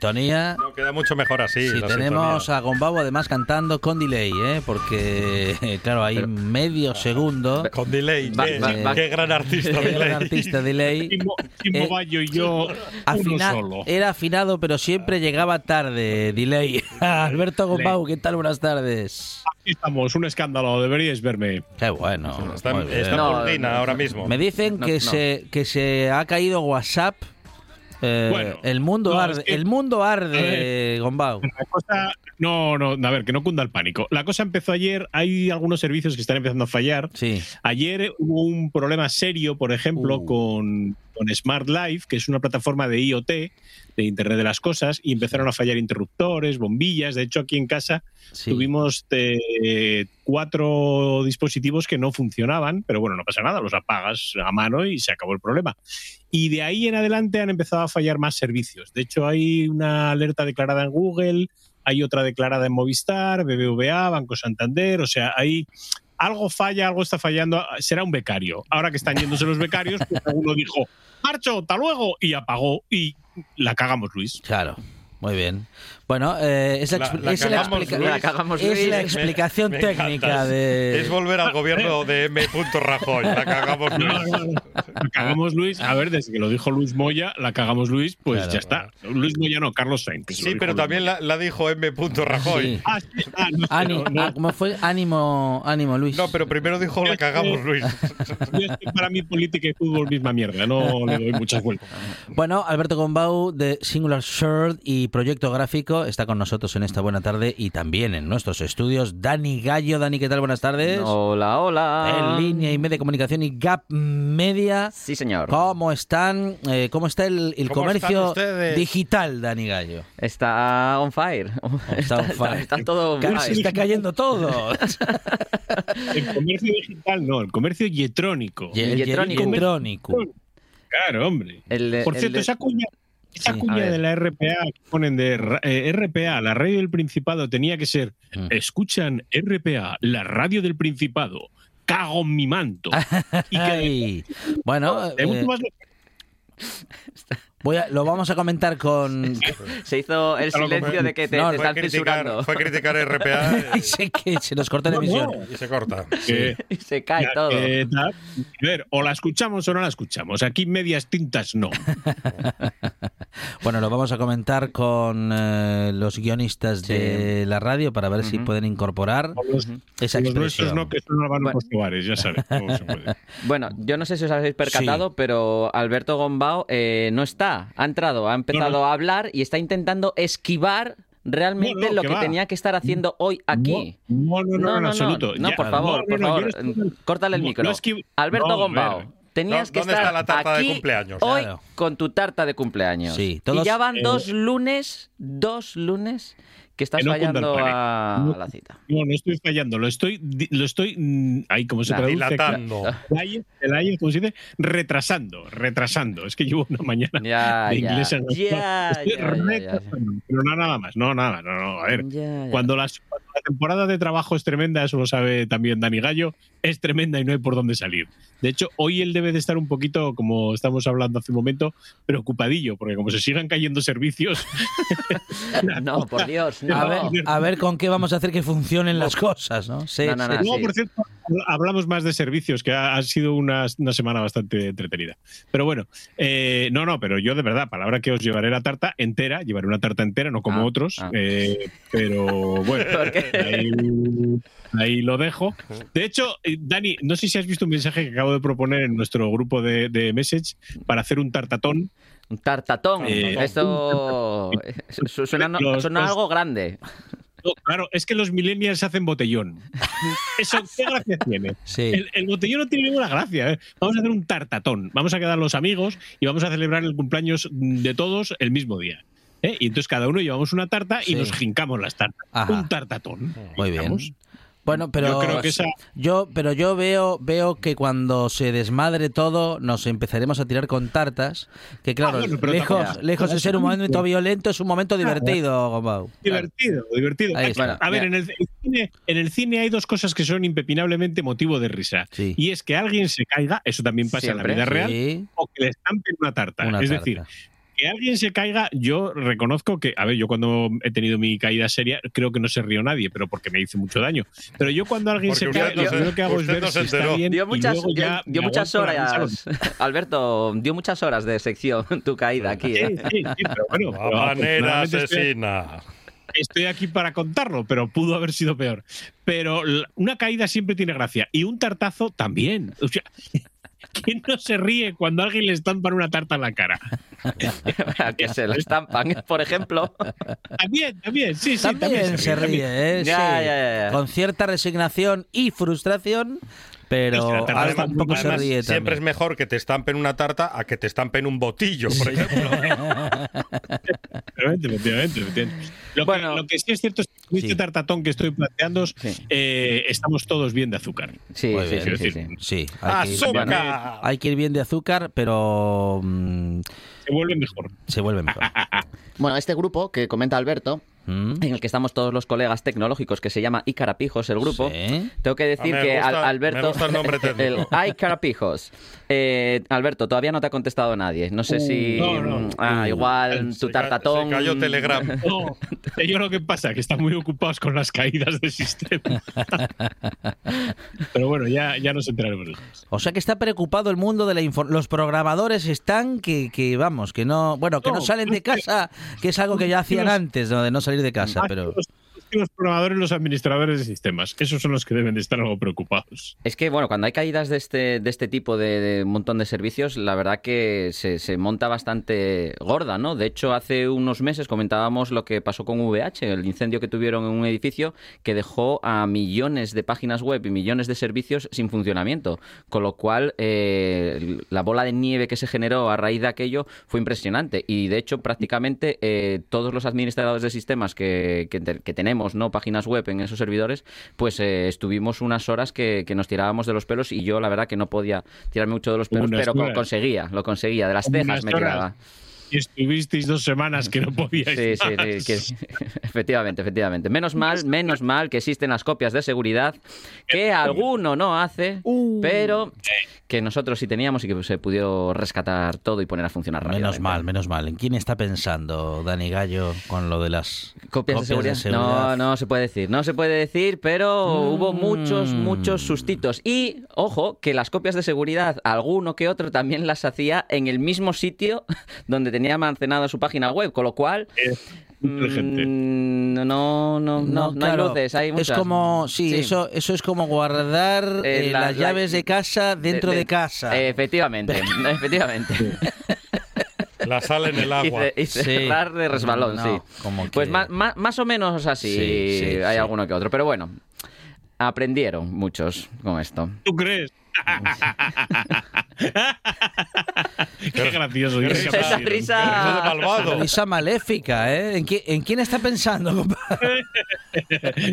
Sintonía? No, queda mucho mejor así. Si la tenemos sintonía. a Gombau además cantando con delay, ¿eh? porque claro, hay medio segundo. Con delay. Va- va- qué gran artista, Qué delay. gran artista delay. Timo, Timo Eh, Bayo y yo, Afina- uno solo. era afinado, pero siempre llegaba tarde. Delay. Alberto Gombau, ¿qué tal? Buenas tardes. Aquí estamos, un escándalo, deberíais verme. Qué bueno. Está, está No, ahora mismo. Me dicen No, que, no. Se, que se ha caído WhatsApp. Eh, Bueno, el mundo no, arde, es que- el mundo arde, Gombau. La cosa, no, no, a ver, que no cunda el pánico. La cosa empezó ayer, hay algunos servicios que están empezando a fallar. Sí. Ayer hubo un problema serio, por ejemplo, Uh. con, con Smart Life, que es una plataforma de IoT, de Internet de las Cosas, y empezaron a fallar interruptores, bombillas. De hecho, aquí en casa sí. tuvimos eh, cuatro dispositivos que no funcionaban, pero bueno, no pasa nada, los apagas a mano y se acabó el problema. Y de ahí en adelante han empezado a fallar más servicios. De hecho, hay una alerta declarada en Google, hay otra declarada en Movistar, BBVA, Banco Santander, o sea, hay algo falla, algo está fallando, será un becario. Ahora que están yéndose los becarios, pues uno dijo, marcho, hasta luego, y apagó y la cagamos, Luis. Claro, muy bien. Bueno, eh, es la, La- la es la cagamos, explica- Luis. La cagamos, es Luis. la Me- explicación Me técnica de... Es volver al gobierno de M. Rajoy. La cagamos. No. La cagamos Luis. A ver, desde que lo dijo Luis Moya, la cagamos Luis, pues Claro, ya está. Luis Moya no, Carlos Sainz. Sí, pero Luis también la, la dijo M. Rajoy. Sí. Ah, sí. Ah, no, Ani- no, no. ah, ¿Cómo fue? Ánimo, ánimo, Luis. No, pero primero dijo la cagamos, Luis. Yo es que para mí política y fútbol misma mierda, no le doy muchas vueltas. Bueno, Alberto Gombau de Singular Shirt y Proyecto Gráfico está con nosotros en esta buena tarde y también en nuestros estudios Dani Gallo. Dani, ¿qué tal? Buenas tardes. Hola, hola. En línea y media de comunicación y Gap Media. Sí, señor. ¿Cómo están? Eh, ¿Cómo está el, el ¿Cómo comercio digital, Dani Gallo? Está on fire. Está on fire. está todo on se fire. está cayendo todo. El comercio digital no, el comercio yetrónico. Y el Yetrónico. Yetrónico. Claro, hombre. El Por el cierto, esa cuña, esa Sí, cuña de la RPA que ponen de ra- eh, RPA, la radio del Principado, tenía que ser Mm. escuchan RPA, la radio del Principado. Cago en mi manto. Y que. Bueno, eh, voy a- lo vamos a comentar con... Se hizo el silencio de que te, No, te Fue están criticar, censurando. fue criticar RPA Y sé que se nos corta la emisión. no. y se corta. que- Y se cae Ya, todo. eh, a ver, o la escuchamos o no la escuchamos. Aquí medias tintas no. Bueno, lo vamos a comentar con eh, los guionistas de la radio para ver si pueden incorporar Los, esa los nuestros expresión. no, que son van Bueno. los ya sabes. se. Bueno, yo no sé si os habéis percatado, pero Alberto Gombao eh, no está. Ha entrado, ha empezado No, no. a hablar y está intentando esquivar realmente No, no, lo que tenía que estar haciendo hoy aquí. No, no, no, en absoluto. No, Ya- por favor, no, por no, no, favor, estoy- córtale el no, micro. Alberto Gombao, tenías ¿Dó- que dónde estar está la tarta de aquí cumpleaños? hoy Claro. con tu tarta de cumpleaños. Sí, todos- y ya van eh, dos lunes, dos lunes que estás Que no fallando a, No. a la cita. No, no estoy fallando, lo estoy, di- lo estoy, mm, ahí como se Nah, traduce, Dilatando. el ayer, el ayer, ¿cómo se dice? Retrasando, retrasando. Es que llevo una mañana Ya, de ya. inglés en Ya, Estoy ya, ya, ya. retrasando, pero no nada más, no nada más, no, no, a ver. Ya, ya. Cuando las, cuando la temporada de trabajo es tremenda, eso lo sabe también Dani Gallo, es tremenda y no hay por dónde salir. De hecho, hoy él debe de estar un poquito, como estamos hablando hace un momento, preocupadillo, porque como se sigan cayendo servicios, No, por Dios, no. A ver, a ver con qué vamos a hacer que funcionen las cosas, ¿no? Sí, No, no, sí. no. Luego, sí. por cierto, hablamos más de servicios, que ha, ha sido una, una semana bastante entretenida. Pero bueno, eh, no, no, pero yo de verdad, palabra que os llevaré la tarta entera, llevaré una tarta entera, no como Ah, otros, ah. eh, pero bueno, ahí lo dejo. De hecho, eh, Dani, no sé si has visto un mensaje que acabo de proponer en nuestro grupo de, de Message para hacer un tartatón. Un tartatón. Eh, Esto su- suena, no- Los- suena los- algo grande. No, claro, es que los millennials hacen botellón. Eso, ¿qué gracia tiene? Sí. El, el botellón no tiene ninguna gracia. ¿eh? Vamos a hacer un tartatón. Vamos a quedar los amigos y vamos a celebrar el cumpleaños de todos el mismo día. ¿eh? Y entonces cada uno llevamos una tarta y Sí. nos jincamos las tartas. Ajá. Un tartatón. Muy bien. Digamos. Bueno, pero Yo creo que esa- yo, pero yo veo, veo que cuando se desmadre todo, nos empezaremos a tirar con tartas. Que claro, Ah, bueno, lejos, lejos de ser un momento violento, es un momento divertido, Gombau. Divertido, divertido. Ahí está. a ver, en el, cine, en el cine hay dos cosas que son impepinablemente motivo de risa. Sí. Y es que alguien se caiga, eso también pasa Siempre. en la vida real, o que le estampen una tarta. una es tarta. decir, que alguien se caiga, yo reconozco que, a ver, yo cuando he tenido mi caída seria, creo que no se rió nadie, pero porque me hizo mucho daño. Pero yo cuando alguien Porque se cae, no lo que hago es ver no si está bien Dio y muchas, luego ya dio me muchas aguanto la horas. Alberto, dio muchas horas de sección tu caída aquí. Sí, ¿eh? sí, sí, pero bueno. pero estoy- asesina. estoy aquí para contarlo, pero pudo haber sido peor. Pero una caída siempre tiene gracia y un tartazo también. O sea, ¿quién no se ríe cuando a alguien le estampan una tarta en la cara? que se lo estampan, por ejemplo. También, también, sí, sí. también, se ríe, ¿eh? Ya, Sí. ya, ya, ya. Con cierta resignación y frustración, pero tarta un se Además, ríe siempre es mejor que te estampen una tarta a que te estampen un botillo, por ejemplo. Efectivamente, efectivamente, efectivamente. Lo, Bueno. que, lo que sí es cierto es que con este Sí. tartatón que estoy planteando, Sí. eh, estamos todos bien de azúcar. Sí, sí, decir, sí. Sí, hay que, ir, ¡Azúcar! hay que ir bien de azúcar, pero mm, Se vuelve mejor. se vuelve mejor. Bueno, este grupo que comenta Alberto. En el que estamos todos los colegas tecnológicos, que se llama Icarapijos, el grupo. Sí. Tengo que decir Ah, me que gusta- Al- Alberto. me gusta el nombre técnico. el Icarapijos. Eh, Alberto, todavía no te ha contestado nadie. No sé si. no, no. Ah, igual Se tu tartatón. se cayó Telegram. No, yo lo que pasa que están muy ocupados con las caídas del sistema. Pero bueno, ya, ya nos enteraremos. O sea que está preocupado el mundo de la información. Los programadores están que, que, vamos, que no, bueno, que no No, salen de casa, que es algo que ya hacían antes, ¿no? de no salir de casa, Más pero que los, más los programadores, los administradores de sistemas. Esos son los que deben de estar algo preocupados. Es que, bueno, cuando hay caídas de este, de este tipo de, montón de servicios, la verdad que se, monta bastante gorda, ¿no? De hecho, hace unos meses comentábamos lo que pasó con VH, el incendio que tuvieron en un edificio que dejó a millones de páginas web y millones de servicios sin funcionamiento. Con lo cual, eh, la bola de nieve que se generó a raíz de aquello fue impresionante. Y, de hecho, prácticamente eh, todos los administradores de sistemas que, que tenemos, ¿no? Páginas web en esos servidores, pues eh, estuvimos unas horas que, que nos tirábamos de los pelos y yo la verdad que no podía tirarme mucho de los pelos, Unas pero co- conseguía, lo conseguía, de las cejas me horas. Y estuvisteis dos semanas que no podíais. Sí, sí, más. sí, que- efectivamente, efectivamente. Menos mal, menos mal que existen las copias de seguridad que alguno no hace, pero que nosotros sí teníamos y que se pudo rescatar todo y poner a funcionar menos rápidamente. mal, menos mal. ¿En quién está pensando Dani Gallo con lo de las ¿Copias, de, seguridad? No, no se puede decir. No se puede decir, pero hubo muchos, Mm. muchos sustitos. Y, ojo, que las copias de seguridad, alguno que otro también las hacía en el mismo sitio donde tenía almacenada su página web, con lo cual... mm, no, no, no, no, claro, hay luces, hay muchas. Es como, sí, Sí. Eso, eso es como guardar Eh, eh, la- las la- llaves de casa dentro de, casa. Efectivamente, efectivamente. La sal en el agua. Y, Sí. cerrar de resbalón, No, sí. como Pues más, más, más o menos así Sí, sí, hay sí. alguno que otro. Pero bueno, aprendieron muchos con esto. ¿Tú crees? Qué gracioso. Qué risa. Esa risa- Risa de malvado. Risa maléfica, ¿eh? ¿En, qui- en quién está pensando, compadre?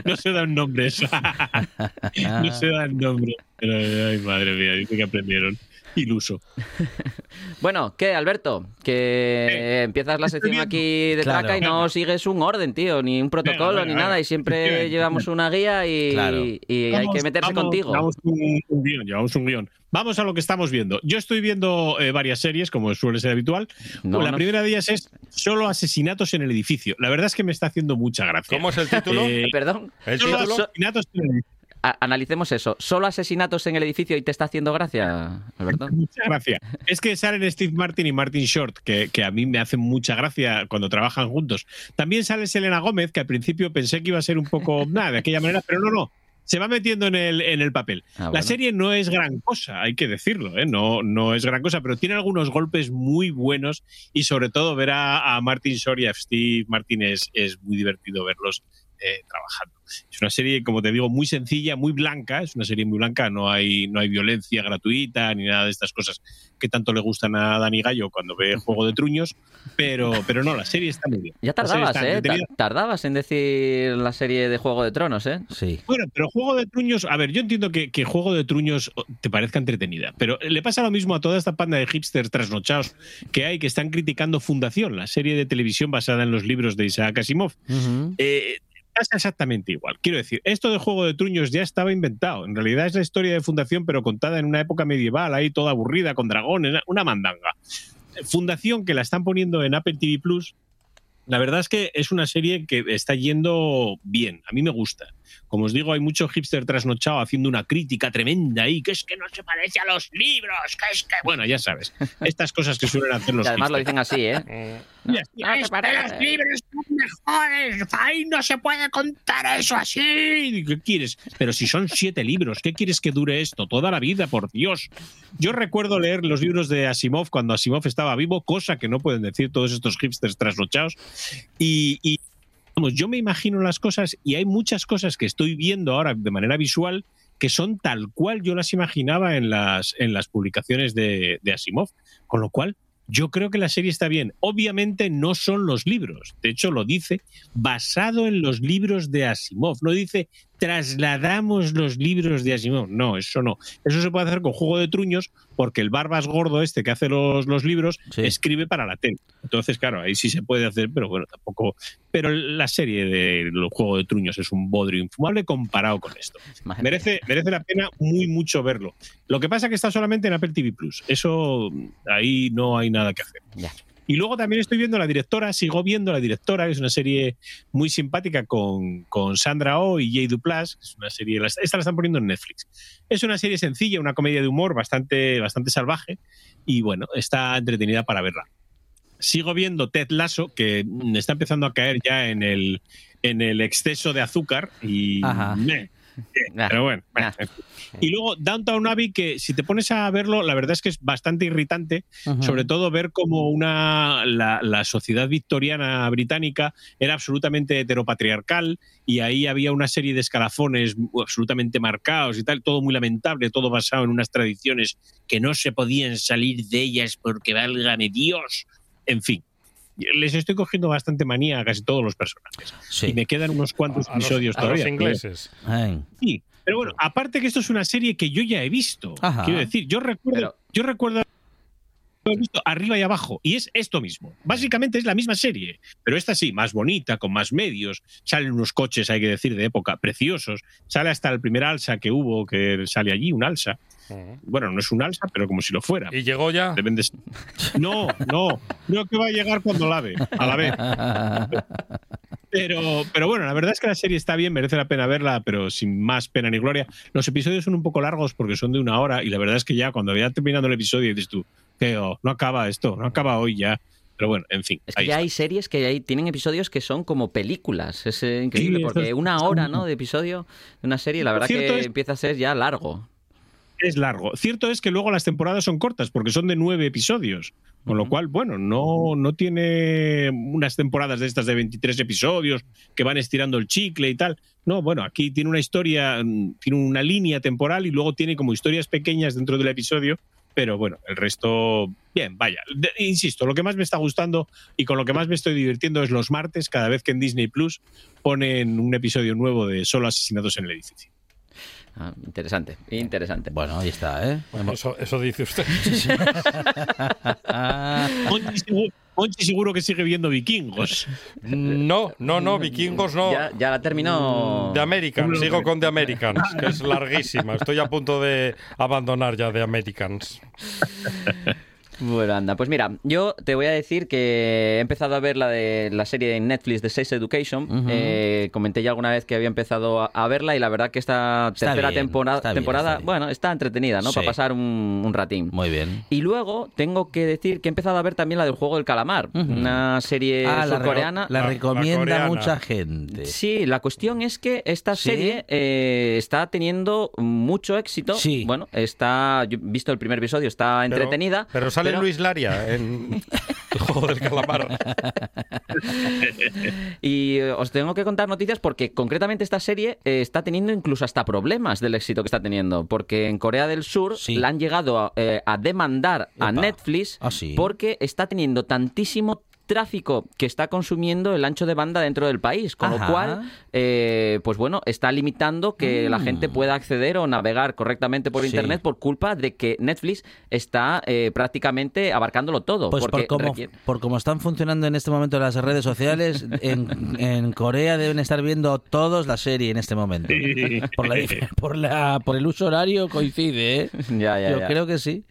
No se dan nombres. no se dan nombres. Ay, madre mía, dice que aprendieron. Iluso. Bueno, ¿qué, Alberto? Que Eh, empiezas la sección aquí de Claro. traca y no sigues un orden, tío, ni un protocolo, venga, ni venga. nada, y siempre llevamos una guía y, Claro. y hay Vamos- que meterse vamos- contigo. Llevamos un, un guion, llevamos un guion. Vamos a lo que estamos viendo. Yo estoy viendo eh, varias series, como suele ser habitual. No, la no. primera de ellas es Solo asesinatos en el edificio. La verdad es que me está haciendo mucha gracia. ¿Cómo es el título? Eh, Perdón, ¿El Solo título? asesinatos en el edificio. Analicemos eso. ¿Solo asesinatos en el edificio y te está haciendo gracia, Alberto? Mucha gracia. Es que salen Steve Martin y Martin Short, que, que a mí me hacen mucha gracia cuando trabajan juntos. También sale Selena Gómez, que al principio pensé que iba a ser un poco nada de aquella manera, pero no, no. Se va metiendo en el, en el papel. Ah, La serie no es gran cosa, hay que decirlo, ¿eh? no, no es gran cosa, pero tiene algunos golpes muy buenos y sobre todo ver a, a Martin Short y a Steve Martin es, es muy divertido verlos eh, trabajando. Es una serie, como te digo, muy sencilla, muy blanca, es una serie muy blanca, no hay, no hay violencia gratuita ni nada de estas cosas que tanto le gustan a Dani Gallo cuando ve Juego de Truños, pero, pero no, la serie está muy bien. Ya tardabas, está ¿eh? Tardabas en decir la serie de Juego de Tronos, ¿eh? Sí. Bueno, pero Juego de Truños, a ver, yo entiendo que, que Juego de Truños te parezca entretenida, pero le pasa lo mismo a toda esta panda de hipsters trasnochados que hay que están criticando Fundación, la serie de televisión basada en los libros de Isaac Asimov. Eh, pasa exactamente igual. Quiero decir, esto de Juego de Truños ya estaba inventado. En realidad es la historia de Fundación, pero contada en una época medieval, ahí toda aburrida, con dragones, una mandanga. Fundación, que la están poniendo en Apple TV Plus, la verdad es que es una serie que está yendo bien. A mí me gusta. Como os digo, hay mucho hipster trasnochado haciendo una crítica tremenda ahí, que es que no se parece a los libros, que es que. Bueno, ya sabes. Estas cosas que suelen hacer los Y además lo dicen así, ¿eh? No te parece. los libros son mejores. Ahí no se puede contar eso así. ¿Qué quieres? Pero si son siete libros, ¿qué quieres que dure esto? Toda la vida, por Dios. Yo recuerdo leer los libros de Asimov cuando Asimov estaba vivo, cosa que no pueden decir todos estos hipsters trasnochados. Y, y, vamos, yo me imagino las cosas y hay muchas cosas que estoy viendo ahora de manera visual que son tal cual yo las imaginaba en las, en las publicaciones de, de Asimov. Con lo cual, yo creo que la serie está bien. Obviamente no son los libros. De hecho, lo dice basado en los libros de Asimov. No dice trasladamos los libros de Asimov. No, eso no. Eso se puede hacer con Juego de Truños porque el barbas gordo este que hace los, los libros Sí. escribe para la tele. Entonces, claro, ahí sí se puede hacer, pero bueno, tampoco. Pero la serie de los Juego de Truños es un bodrio infumable comparado con esto. Madre Merece, merece la pena muy mucho verlo. Lo que pasa es que está solamente en Apple TV Plus. Eso ahí no hay nada que hacer. Ya. Y luego también estoy viendo La Directora, sigo viendo La Directora, que es una serie muy simpática con, con Sandra Oh y Jay Duplas. Es una serie, esta la están poniendo en Netflix. Es una serie sencilla, una comedia de humor bastante, bastante salvaje y bueno, está entretenida para verla. Sigo viendo Ted Lasso, que está empezando a caer ya en el, en el exceso de azúcar y Ajá. Pero bueno. Y luego Downtown Abbey, que si te pones a verlo, la verdad es que es bastante irritante, sobre todo ver cómo una, la, la sociedad victoriana británica era absolutamente heteropatriarcal y ahí había una serie de escalafones absolutamente marcados y tal, todo muy lamentable, todo basado en unas tradiciones que no se podían salir de ellas porque válgame Dios. En fin, les estoy cogiendo bastante manía a casi todos los personajes. Sí. Y me quedan unos cuantos a los- episodios a todavía. los ingleses. Sí, pero bueno, aparte que esto es una serie que yo ya he visto. Ajá. Quiero decir, yo recuerdo, Pero- yo recuerdo visto arriba y abajo y es esto mismo. Básicamente es la misma serie, pero esta sí, más bonita, con más medios. Salen unos coches, hay que decir, de época, preciosos. Sale hasta el primer alza que hubo, que sale allí, un alza. Bueno, no es un alza, pero como si lo fuera. ¿Y llegó ya? Deben de- No, no, creo que va a llegar cuando la ve, a la vez. Pero, pero bueno, la verdad es que la serie está bien, merece la pena verla, pero sin más pena ni gloria. Los episodios son un poco largos porque son de una hora y la verdad es que ya cuando ya terminando el episodio dices tú, "Feo, no acaba esto, no acaba hoy ya. Pero bueno, en fin. Es que ya está. hay series que hay, tienen episodios que son como películas. Es eh, increíble Sí, porque es- una hora ¿no? de episodio de una serie, la verdad que es- empieza a ser ya largo. es largo. Cierto es que luego las temporadas son cortas porque son de nueve episodios. Con lo cual, bueno, no, no tiene unas temporadas de estas de 23 episodios que van estirando el chicle y tal. No, bueno, aquí tiene una historia, mm, tiene una línea temporal y luego tiene como historias pequeñas dentro del episodio. Pero bueno, el resto, bien, vaya. De- insisto, lo que más me está gustando y con lo que más me estoy divirtiendo es los martes, cada vez que en Disney Plus ponen un episodio nuevo de Solo Asesinatos en el Edificio. Ah, interesante, interesante. Bueno, ahí está, ¿eh? Eso, eso dice usted. Monchi seguro, que sigue viendo vikingos. No, no, no, vikingos no. Ya, ya la terminó. The Americans, sigo con The Americans, que es larguísima. Estoy a punto de abandonar ya The Americans. Bueno, anda, pues mira, yo te voy a decir que he empezado a ver la de la serie en Netflix de Sex Education. Eh, comenté ya alguna vez que había empezado a, a verla y la verdad que esta Está tercera bien, temporada, está bien, temporada está bueno, está entretenida, ¿no? Sí. Para pasar un, un ratín. muy bien. Y luego tengo que decir que he empezado a ver también la del juego del calamar, una serie Ah, surcoreana. la La- la recomienda coreana. mucha gente. Sí, la cuestión es que esta ¿Sí? serie eh, está teniendo mucho éxito. Sí. Bueno, está, yo he visto el primer episodio, está Pero- entretenida. Pero, sale Luis Laria en el juego del calamar. Y eh, os tengo que contar noticias porque concretamente esta serie eh, está teniendo incluso hasta problemas del éxito que está teniendo. Porque en Corea del Sur Sí. la han llegado a, eh, a demandar a. Netflix Ah, sí. porque está teniendo tantísimo tráfico que está consumiendo el ancho de banda dentro del país, con Ajá. lo cual, eh, pues bueno, está limitando que la Mm. gente pueda acceder o navegar correctamente por Sí. internet por culpa de que Netflix está eh, prácticamente abarcándolo todo. Pues porque por cómo, requiere- por cómo están funcionando en este momento las redes sociales, en, en Corea deben estar viendo todos la serie en este momento. Por, la, por, la, por el uso horario coincide, ¿eh? Ya, ya, Yo ya. creo que sí.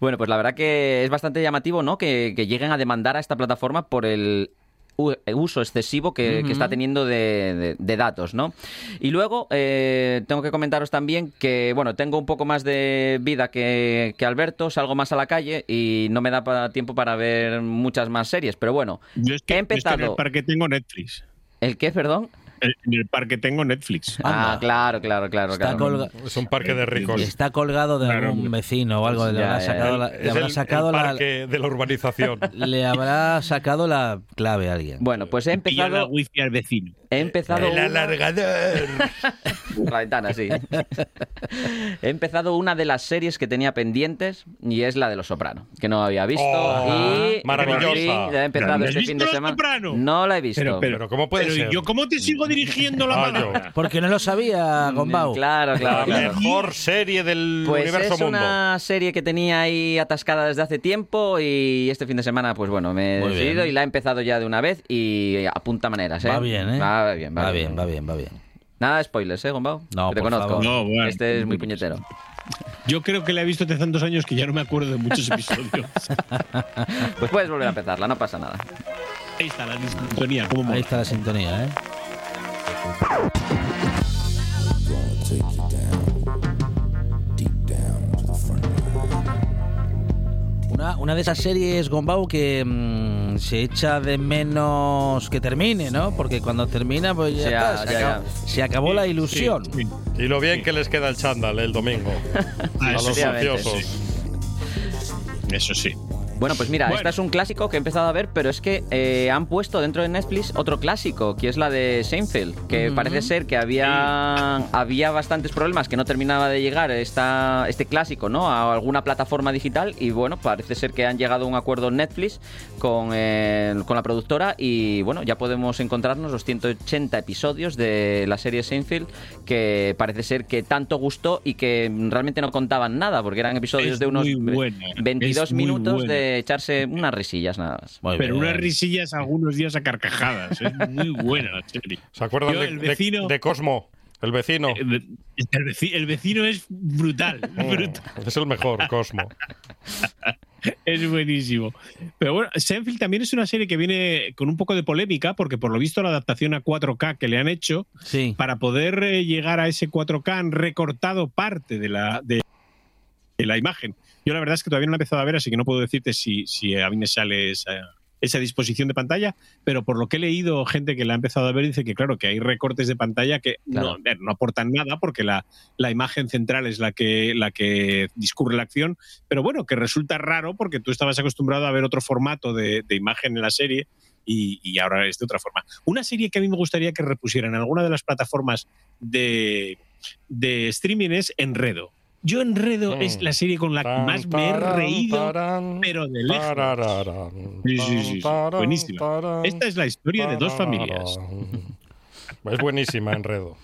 Bueno, pues la verdad que es bastante llamativo, ¿no? Que, que lleguen a demandar a esta plataforma por el u- uso excesivo que, que está teniendo de, de- de datos, ¿no? Y luego eh, tengo que comentaros también que, bueno, tengo un poco más de vida que, que Alberto, salgo más a la calle y no me da tiempo para ver muchas más series, pero bueno, Yo He yo es que en empezado- el parque tengo Netflix. ¿el qué, perdón? En en el parque tengo Netflix. Ah, Anda. claro, claro, claro, Está, claro. colga- Es un parque de ricos. está colgado de Claro, algún vecino o algo. Le Ya, habrá ya, sacado, la, le Es habrá el, sacado el la, parque de la urbanización. le habrá sacado la clave a alguien. Bueno, pues he Pilla la empezado, wifi al vecino. he empezado El una- alargador. La ventana, sí. He empezado una de las series que tenía pendientes y es la de Los Soprano, que no había visto. Oh, y maravillosa. he empezado ¿No has este fin de Los semana. Soprano? No la he visto. Pero, pero, Pero ¿cómo puede pero ser? yo cómo te sigo dirigiendo la Ah, palabra? Porque no lo sabía, Gombau. Claro, La claro, claro. mejor serie del Pues universo es mundo. una serie que tenía ahí atascada desde hace tiempo y este fin de semana, pues bueno, me he Muy decidido bien. y la he empezado ya de una vez y apunta maneras, ¿eh? Va bien, ¿eh? Va bien, va, Va bien, va bien, va bien. Nada de spoilers, ¿eh, Gombao? No, Que te por conozco. favor. No, bueno. Este es muy puñetero. Yo creo que la he visto hace tantos años que ya no me acuerdo de muchos episodios. Pues puedes volver a empezarla, no pasa nada. Ahí está la sintonía. ¿cómo? Ahí está la sintonía, ¿eh? Una, una de esas series, Gombau, que mm, se echa de menos que termine, ¿no? Porque cuando termina, pues ya, Ya, está, se, ya, acabó, se acabó la ilusión. Sí, sí. Y lo bien que les queda el chándal el domingo. a los ociosos. Eso sí. Bueno, pues mira, Bueno. esta es un clásico que he empezado a ver, pero es que eh, han puesto dentro de Netflix otro clásico, que es la de Seinfeld, que parece ser que había, había bastantes problemas, que no terminaba de llegar esta, este clásico ¿no? a alguna plataforma digital y bueno, parece ser que han llegado a un acuerdo Netflix con, eh, con la productora y bueno, ya podemos encontrarnos los 180 episodios de la serie Seinfeld, que parece ser que tanto gustó y que realmente no contaban nada, porque eran episodios Es de unos buena, 22 es muy minutos buena. de echarse unas risillas nada más. Muy Pero bien. unas risillas algunos días a carcajadas. Es muy buena la serie. ¿Se acuerdan Yo, de, vecino- de Cosmo? El vecino. El, el veci- el vecino es brutal, Mm, brutal. Es el mejor, Cosmo. Es buenísimo. Pero bueno, Seinfeld también es una serie que viene con un poco de polémica, porque por lo visto la adaptación a 4K que le han hecho, Sí. para poder eh, llegar a ese 4K han recortado parte de la, de, de la imagen. Yo la verdad es que todavía no la he empezado a ver, así que no puedo decirte si, si a mí me sale esa, esa disposición de pantalla, pero por lo que he leído, gente que la ha empezado a ver dice que claro, que hay recortes de pantalla que Claro. no, no aportan nada porque la, la imagen central es la que, la que discurre la acción, pero bueno, que resulta raro porque tú estabas acostumbrado a ver otro formato de, de imagen en la serie y, y ahora es de otra forma. Una serie que a mí me gustaría que repusieran en alguna de las plataformas de, de streaming es Enredo. Yo Enredo Mm. es la serie con la que más me he reído, pero de lejos. Sí, sí, sí, sí. Buenísima. Esta es la historia de dos familias. Es buenísima, Enredo.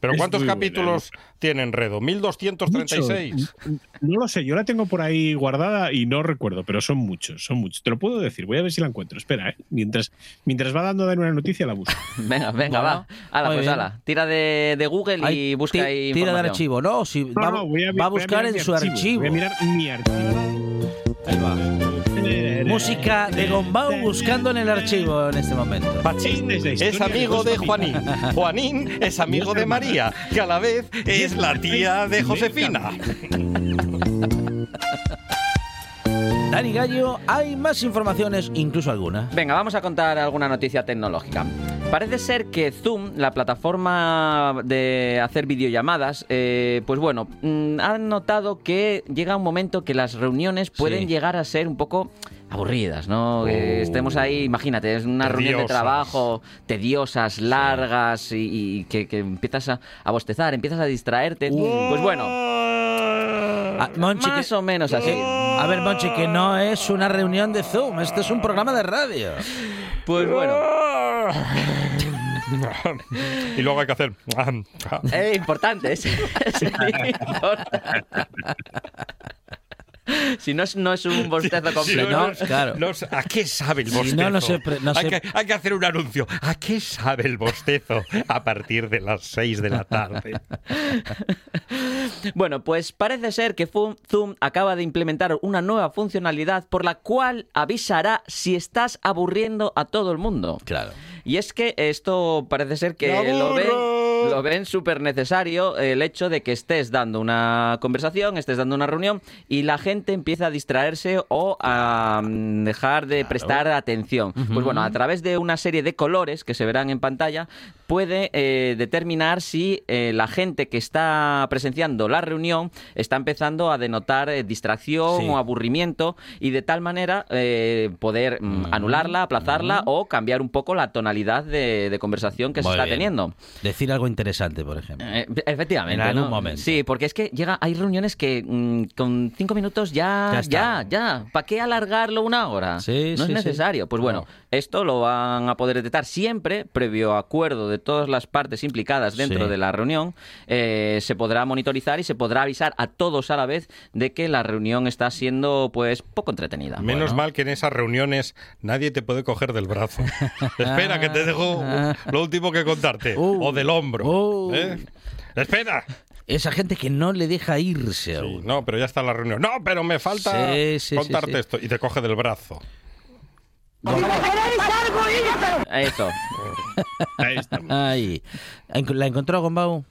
¿Pero Es cuántos muy buena, capítulos tiene Enredo? ¿1236? Muchos. No lo sé, yo la tengo por ahí guardada y no recuerdo, pero son muchos, son muchos. Te lo puedo decir, voy a ver si la encuentro. Espera, ¿eh? Mientras, mientras va dando a dar una noticia, la busco. Venga, venga, Bueno, va. Muy pues ala. Tira de, de Google y busca ahí Tira de información. archivo, no, si va, No, no, voy va a voy buscar mirar en su archivo. Voy a mirar mi archivo. Ahí va. Música de Gombau buscando en el archivo en este momento. Pachín es amigo de Juanín. Juanín es amigo de María, que a la vez es la tía de Josefina. Dani Gallo, hay más informaciones, incluso alguna. Venga, vamos a contar alguna noticia tecnológica. Parece ser que Zoom, la plataforma de hacer videollamadas, eh, pues bueno, mm, han notado que llega un momento que las reuniones pueden Sí. llegar a ser un poco aburridas, ¿no? Que estemos ahí, imagínate, es una reunión de trabajo, tediosas, largas y, y que, que empiezas a, a bostezar, empiezas a distraerte. Pues bueno, Ah, Monchi, más que- o menos así. A ver, Monchi, que no es una reunión de Zoom, esto es un programa de radio. Pues bueno. y luego hay que hacer. Es importante, es, es importante. Si no es, no es un bostezo completo. no, claro. no ¿A qué sabe el bostezo? no se hay, se- que, hay que hacer un anuncio. ¿A qué sabe el bostezo a partir de las 6 de la tarde? Bueno, pues parece ser que Zoom acaba de implementar una nueva funcionalidad por la cual avisará si estás aburriendo a todo el mundo. Claro. Y es que esto parece ser que ¡Me lo aburro! Lo ven súper necesario el hecho de que estés dando una conversación, estés dando una reunión y la gente empieza a distraerse o a mm, dejar de prestar atención. Pues bueno, a través de una serie de colores que se verán en pantalla puede eh, determinar si eh, la gente que está presenciando la reunión está empezando a denotar eh, distracción Sí. o aburrimiento y de tal manera poder mm, anularla, aplazarla o cambiar un poco la tonalidad de, de conversación que se está bien. teniendo. Decir algo interesante, por ejemplo. Eh, efectivamente. En algún ¿no? momento. Sí, porque es que llega, hay reuniones que mm, con cinco minutos ya, Ya ya, está. ya. ¿Para qué alargarlo una hora? Sí, no sí, es necesario. Pues bueno, No. esto lo van a poder detectar siempre, previo acuerdo de todas las partes implicadas dentro Sí. de la reunión. eh, se podrá monitorizar y se podrá avisar a todos a la vez de que la reunión está siendo, pues, poco entretenida. Menos mal que en esas reuniones nadie te puede coger del brazo. Espera, que te dejo lo último que contarte. Uh. o del hombro. Uh. ¿eh? Espera. Esa gente que no le deja irse Sí, no, pero ya está la reunión. No, pero me falta Sí, sí, contarte sí, sí. esto. Y te coge del brazo. Eso. Ahí estamos. Ay. ¿La encontró Gombau?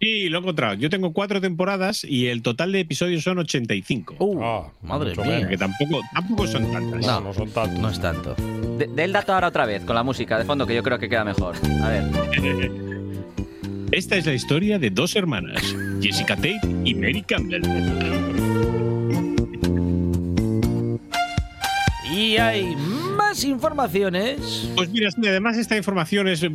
Sí, lo he encontrado. Yo tengo cuatro temporadas y el total de episodios son 85. Uh, Ah, madre mía. Que tampoco, tampoco son tantas. No, no son tantos. No es tanto. De- del dato ahora otra vez, con la música de fondo, que yo creo que queda mejor. A ver. Esta es la historia de dos hermanas, Jessica Tate y Mary Campbell. Y hay más informaciones. Pues mira, sí, además esta información es... eh,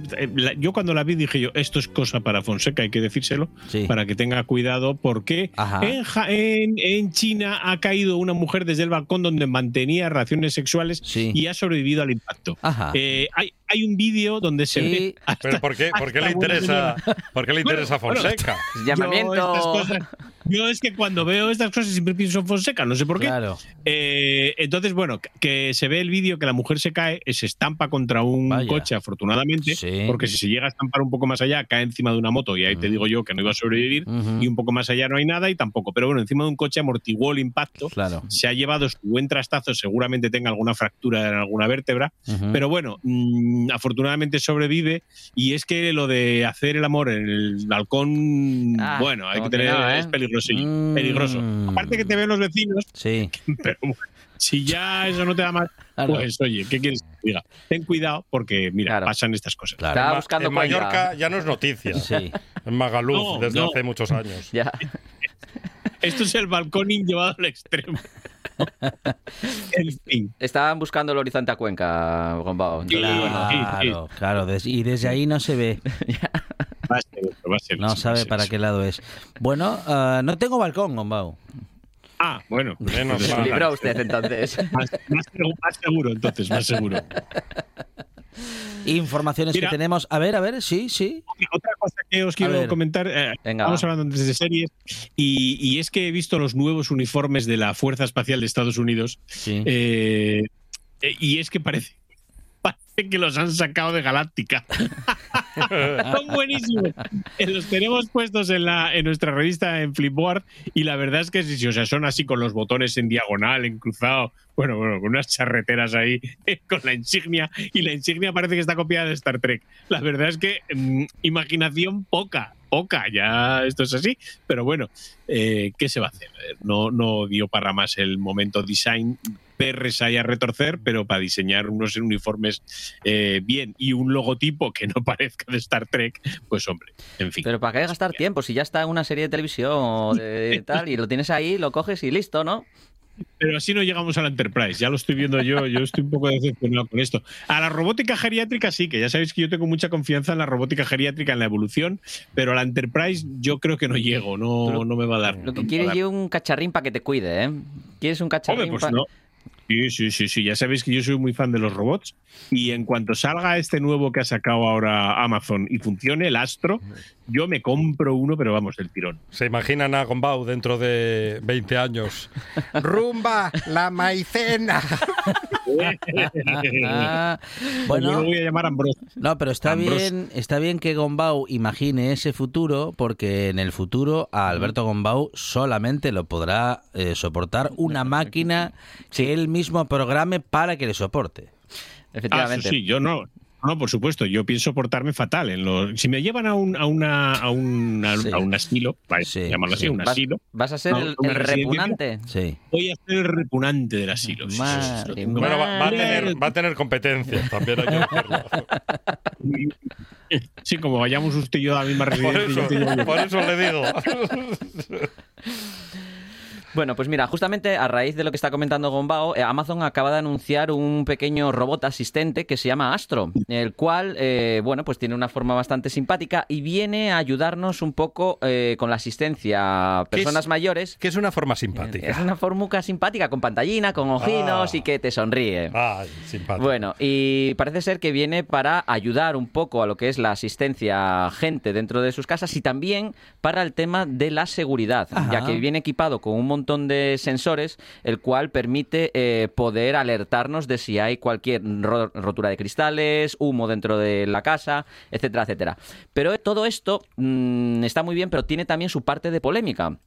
yo cuando la vi dije yo, esto es cosa para Fonseca, hay que decírselo, Sí. para que tenga cuidado, porque en, Ja- en, en China ha caído una mujer desde el balcón donde mantenía relaciones sexuales Sí. y ha sobrevivido al impacto. Ajá. Eh, hay, hay un vídeo donde se Sí. ve... hasta- ¿Pero por qué, por qué le interesa, por qué le interesa bueno, Fonseca? Llamamiento. Yo, estas cosas- yo es que cuando veo estas cosas siempre pienso en Fonseca, no sé por qué. Claro. Eh, entonces, bueno, que se ve el vídeo que la mujer se cae, eh, se estampa contra un Vaya. coche, afortunadamente, Sí. porque si se llega a estampar un poco más allá, cae encima de una moto y ahí te digo yo que no iba a sobrevivir, Ujú. y un poco más allá no hay nada y tampoco. Pero bueno, encima de un coche amortiguó el impacto, Claro. se ha llevado su buen trastazo, seguramente tenga alguna fractura en alguna vértebra, Ujú. pero bueno, mm, afortunadamente sobrevive y es que lo de hacer el amor en el balcón, Ah, bueno, hay que que tener, no, ¿eh? es peligroso, Mm. peligroso. Aparte que te ven los vecinos, Sí. pero bueno, si ya eso no te da más, Claro. pues oye, ¿qué quieres que diga? Ten cuidado porque, mira, Claro. pasan estas cosas. Claro. Estaba buscando en. Mallorca ya no es noticia. Sí. En Magaluf, No, desde no. hace muchos años. Ya. Esto es el balconing llevado al extremo. en fin. Estaban buscando el horizonte a Cuenca, Gombao. Claro. Claro, y desde ahí no se ve. Va a ser eso, va a ser No eso, va a sabe ser para qué lado es. Bueno, ah, no tengo balcón, Gombau. Ah, bueno. Menos mal. libró usted entonces. Más, más segu- más seguro, entonces, más seguro. Informaciones Mira. que tenemos. A ver, a ver, sí, sí. Otra cosa que os quiero ver. comentar. Eh, Venga, Estamos va. hablando antes de series. Y, y es que he visto los nuevos uniformes de la Fuerza Espacial de Estados Unidos. Sí. eh, eh, y es que parece que los han sacado de Galáctica. Son buenísimos. Eh, Los tenemos puestos en, la, en nuestra revista en Flipboard. Y la verdad es que sí, sí, o sea, son así con los botones en diagonal, en cruzado. Bueno, bueno, con unas charreteras ahí, con la insignia. Y la insignia parece que está copiada de Star Trek. La verdad es que mm, imaginación poca, poca, ya esto es así. Pero bueno, eh, ¿qué se va a hacer? Eh, No, no dio para más el momento design. Perres ahí a retorcer, pero para diseñar unos uniformes eh, bien y un logotipo que no parezca de Star Trek, pues hombre, en fin. Pero ¿para qué gastar tiempo? Si ya está en una serie de televisión o de tal y lo tienes ahí, lo coges y listo, ¿no? Pero así no llegamos a la Enterprise, ya lo estoy viendo yo, yo estoy un poco decepcionado con esto. A la robótica geriátrica sí, que ya sabéis que yo tengo mucha confianza en la robótica geriátrica, en la evolución, pero a la Enterprise yo creo que no llego, no, no me va a dar. Lo que quieres es un cacharrín para que te cuide, ¿eh? ¿Quieres un cacharrín Hombre, pues pa- no. Sí, sí, sí, sí, ya sabéis que yo soy muy fan de los robots. Y en cuanto salga este nuevo que ha sacado ahora Amazon y funcione, el Astro, yo me compro uno, pero vamos, del tirón. Se imaginan a Gombau dentro de 20 años. ¡Rumba! ¡La maicena! Ah, Bueno, yo lo voy a llamar Ambrosio. no, pero está bien, está bien que Gombau imagine ese futuro, porque en el futuro a Alberto Gombau solamente lo podrá eh, soportar una máquina que él mismo programe para que le soporte. Ah, Efectivamente. sí, sí, yo no. No, por supuesto, yo pienso portarme fatal. En lo, si me llevan a un, a una, a un, a, Sí. a un asilo, vale, Sí, llamarlo así, sí. un Vas, asilo, vas a ser No, el, el repugnante. Sí. voy a ser el repunante del asilo. Madre. Bueno, va, va a tener, va a tener competencias, también hay que. Sí, como vayamos usted y yo a la misma Por residencia. eso, yo por eso le digo. Bueno, pues mira, justamente a raíz de lo que está comentando Gombao, eh, Amazon acaba de anunciar un pequeño robot asistente que se llama Astro, el cual, eh, bueno, pues tiene una forma bastante simpática y viene a ayudarnos un poco eh, con la asistencia a ¿Qué es- personas mayores. Que es una forma Es simpática. una formuca simpática con pantallina, con ojinos Ah. y que te sonríe. Ay, simpática. Bueno, y parece ser que viene para ayudar un poco a lo que es la asistencia a gente dentro de sus casas y también para el tema de la seguridad, Ajá. ya que viene equipado con un montón de sensores, el cual permite eh, poder alertarnos de si hay cualquier ro- rotura de cristales, humo dentro de la casa, etcétera, etcétera. Pero todo esto mm, está muy bien, pero tiene también su parte de polémica.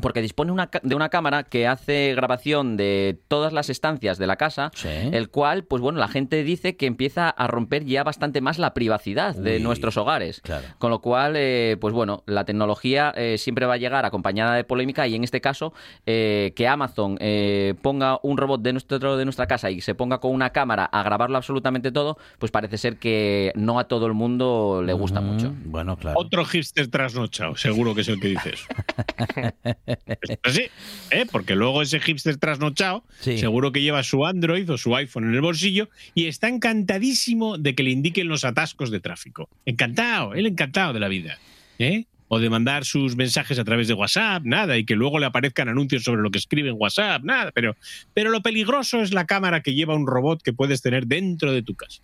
Porque dispone una ca- de una cámara que hace grabación de todas las estancias de la casa, Sí. el cual, pues bueno, la gente dice que empieza a romper ya bastante más la privacidad de nuestros hogares. claro. Con lo cual, eh, pues bueno, la tecnología eh, siempre va a llegar acompañada de polémica y en este caso, eh, que Amazon eh, ponga un robot de nuestro de nuestra casa y se ponga con una cámara a grabarlo absolutamente todo, pues parece ser que no a todo el mundo le gusta mucho. Bueno, claro. Otro hipster trasnochado, seguro que es el que dice eso. Es así, ¿eh? Porque luego ese hipster trasnochado Sí. seguro que lleva su Android o su iPhone en el bolsillo y está encantadísimo de que le indiquen los atascos de tráfico. Encantado, él encantado de la vida. ¿eh? O de mandar sus mensajes a través de WhatsApp, nada, y que luego le aparezcan anuncios sobre lo que escribe en WhatsApp, nada. Pero, pero lo peligroso es la cámara que lleva un robot que puedes tener dentro de tu casa.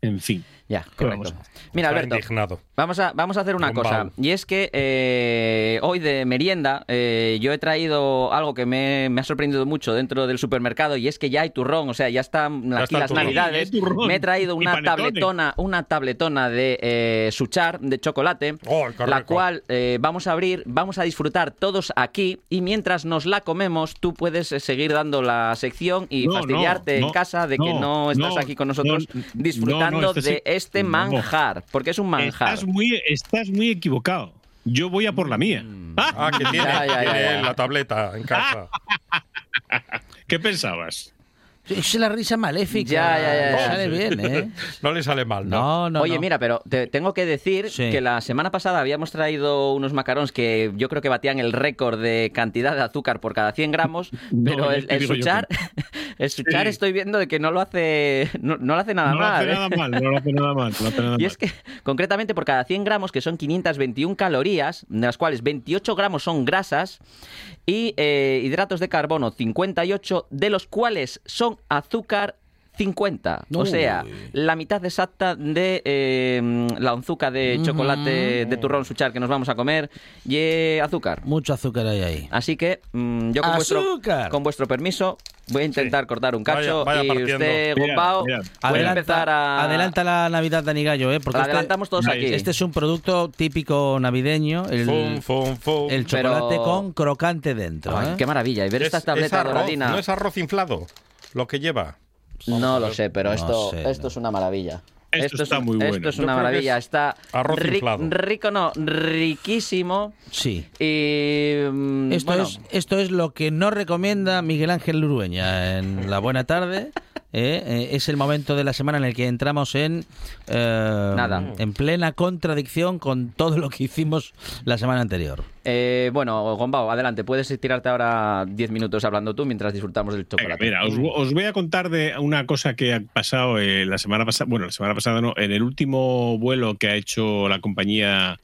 En fin. Ya, ¿Qué correcto. vamos Mira, Alberto, indignado. Vamos a, vamos a hacer una cosa. Y es que eh, hoy de merienda eh, yo he traído algo que me, me ha sorprendido mucho dentro del supermercado y es que ya hay turrón. O sea, ya están aquí está las turrón. navidades. Sí, hay turrón. Me he traído una tabletona, una tabletona de eh, Suchar, de chocolate, Oh, la cual eh, vamos a abrir, vamos a disfrutar todos aquí y mientras nos la comemos tú puedes seguir dando la sección y No, fastidiarte no, en no, casa de que no, estás no, aquí con nosotros no, disfrutando no, no, estás de este manjar, porque es un manjar. Estás muy, estás muy equivocado. Yo voy a por la mía. Ah, que tiene, Ya, ya, ya, tiene ya. la tableta en casa. ¿Qué pensabas? Es la risa maléfica. Ya, ya, ya, ya. Sale bien, ¿eh? No le sale mal, ¿no? No, no. Oye, no. mira, pero te tengo que decir Sí. que la semana pasada habíamos traído unos macarons que yo creo que batían el récord de cantidad de azúcar por cada 100 gramos, No, pero el, el suchar, el suchar Sí. estoy viendo de que no lo hace, no, no lo hace nada no lo hace mal. ¿eh? nada mal, no lo hace nada mal. no lo hace nada Y mal. es que, concretamente, por cada 100 gramos, que son 521 calorías, de las cuales 28 gramos son grasas, y eh, hidratos de carbono 58, de los cuales son azúcar 50. O Uy. sea, la mitad exacta de eh, la onzuca de chocolate de turrón suchar que nos vamos a comer y azúcar. Mucho azúcar hay ahí. Así que mm, yo con vuestro, con vuestro permiso voy a intentar cortar un cacho Vaya- vaya y partiendo. usted, Gombao, puede empezar a... adelanta la Navidad de Anigallo, ¿eh? Porque este- adelantamos todos aquí. Este es un producto típico navideño, el, Fum, fum, fum. el Pero- chocolate con crocante dentro. Ay, ¿eh? qué maravilla. Y ver Es- estas es tabletas arroz, doradinas. No es arroz inflado lo que lleva. No lo sé, pero No esto, sé, esto no. es una maravilla. Esto es está un- muy bueno. Esto es Yo una maravilla. es Está arroz ri- inflado. rico, no, riquísimo. Sí. Y. mm, Esto, bueno, es, esto es lo que no recomienda Miguel Ángel Lurueña en La Buena Tarde. ¿Eh? Eh, es el momento de la semana en el que entramos en eh, Nada. en plena contradicción con todo lo que hicimos la semana anterior. eh, bueno, Gombao, adelante. Puedes tirarte ahora 10 minutos hablando tú mientras disfrutamos del Venga, chocolate. mira, os, os voy a contar de una cosa que ha pasado eh, la semana pasada, bueno, la semana pasada no, en el último vuelo que ha hecho la compañía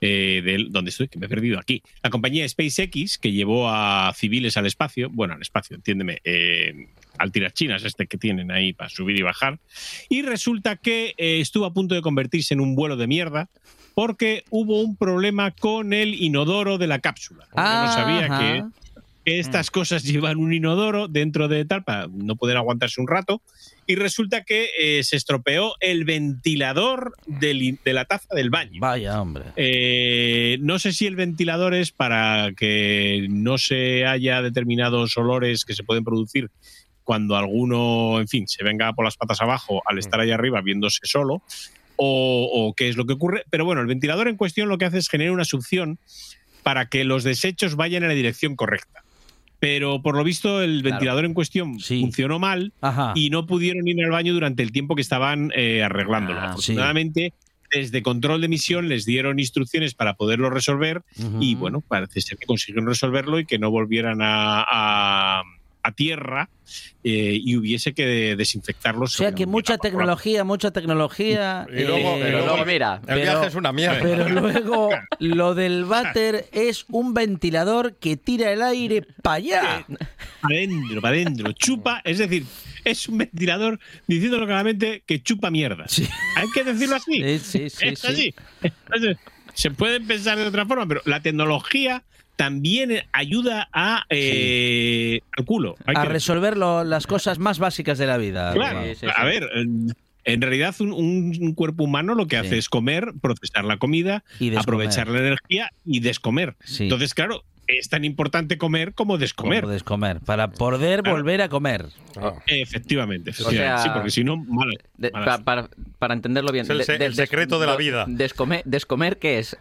eh, del, ¿dónde estoy? Que me he perdido aquí. La compañía SpaceX, que llevó a civiles al espacio, bueno, al espacio, entiéndeme, eh, al tirachinas este que tienen ahí para subir y bajar, y resulta que eh, estuvo a punto de convertirse en un vuelo de mierda porque hubo un problema con el inodoro de la cápsula. Yo no sabía Ajá. que que estas cosas llevan un inodoro dentro de tal para no poder aguantarse un rato y resulta que eh, se estropeó el ventilador del de la taza del baño. Vaya, hombre. Eh, no sé si el ventilador es para que no se haya determinados olores que se pueden producir cuando alguno, en fin, se venga por las patas abajo al estar ahí arriba viéndose solo, o, o qué es lo que ocurre. Pero bueno, el ventilador en cuestión lo que hace es generar una succión para que los desechos vayan en la dirección correcta. Pero por lo visto el Claro. ventilador en cuestión Sí. funcionó mal Ajá. y no pudieron ir al baño durante el tiempo que estaban eh, arreglándolo. Ah, sí. Afortunadamente, desde control de misión les dieron instrucciones para poderlo resolver y bueno, parece ser que consiguieron resolverlo y que no volvieran a, a- a tierra eh, y hubiese que desinfectarlos. O sea que mucha tecnología, mucha tecnología. Y luego, eh, pero luego mira, el pero- viaje es una mierda. Pero luego lo del váter es un ventilador que tira el aire para allá. Para adentro, para adentro. Chupa, es decir, es un ventilador diciéndolo claramente que chupa mierda. Sí. Hay que decirlo así. Sí, sí, sí, es sí. así. Se pueden pensar de otra forma, pero la tecnología también ayuda a eh, al culo. Hay A que- resolver lo- las cosas más básicas de la vida. Claro, Sí, sí, a ver, en, realidad un, un cuerpo humano lo que hace es comer, procesar la comida, Y aprovechar la energía y descomer. Entonces, claro, es tan importante comer como descomer. Como descomer. Para poder Claro. volver a comer. Ah. Efectivamente, efectivamente. sea, sí, porque si no, mal. pa- para, para entenderlo bien. Es el de- se- de- el secreto de la vida. Descomer, ¿Descomer qué es?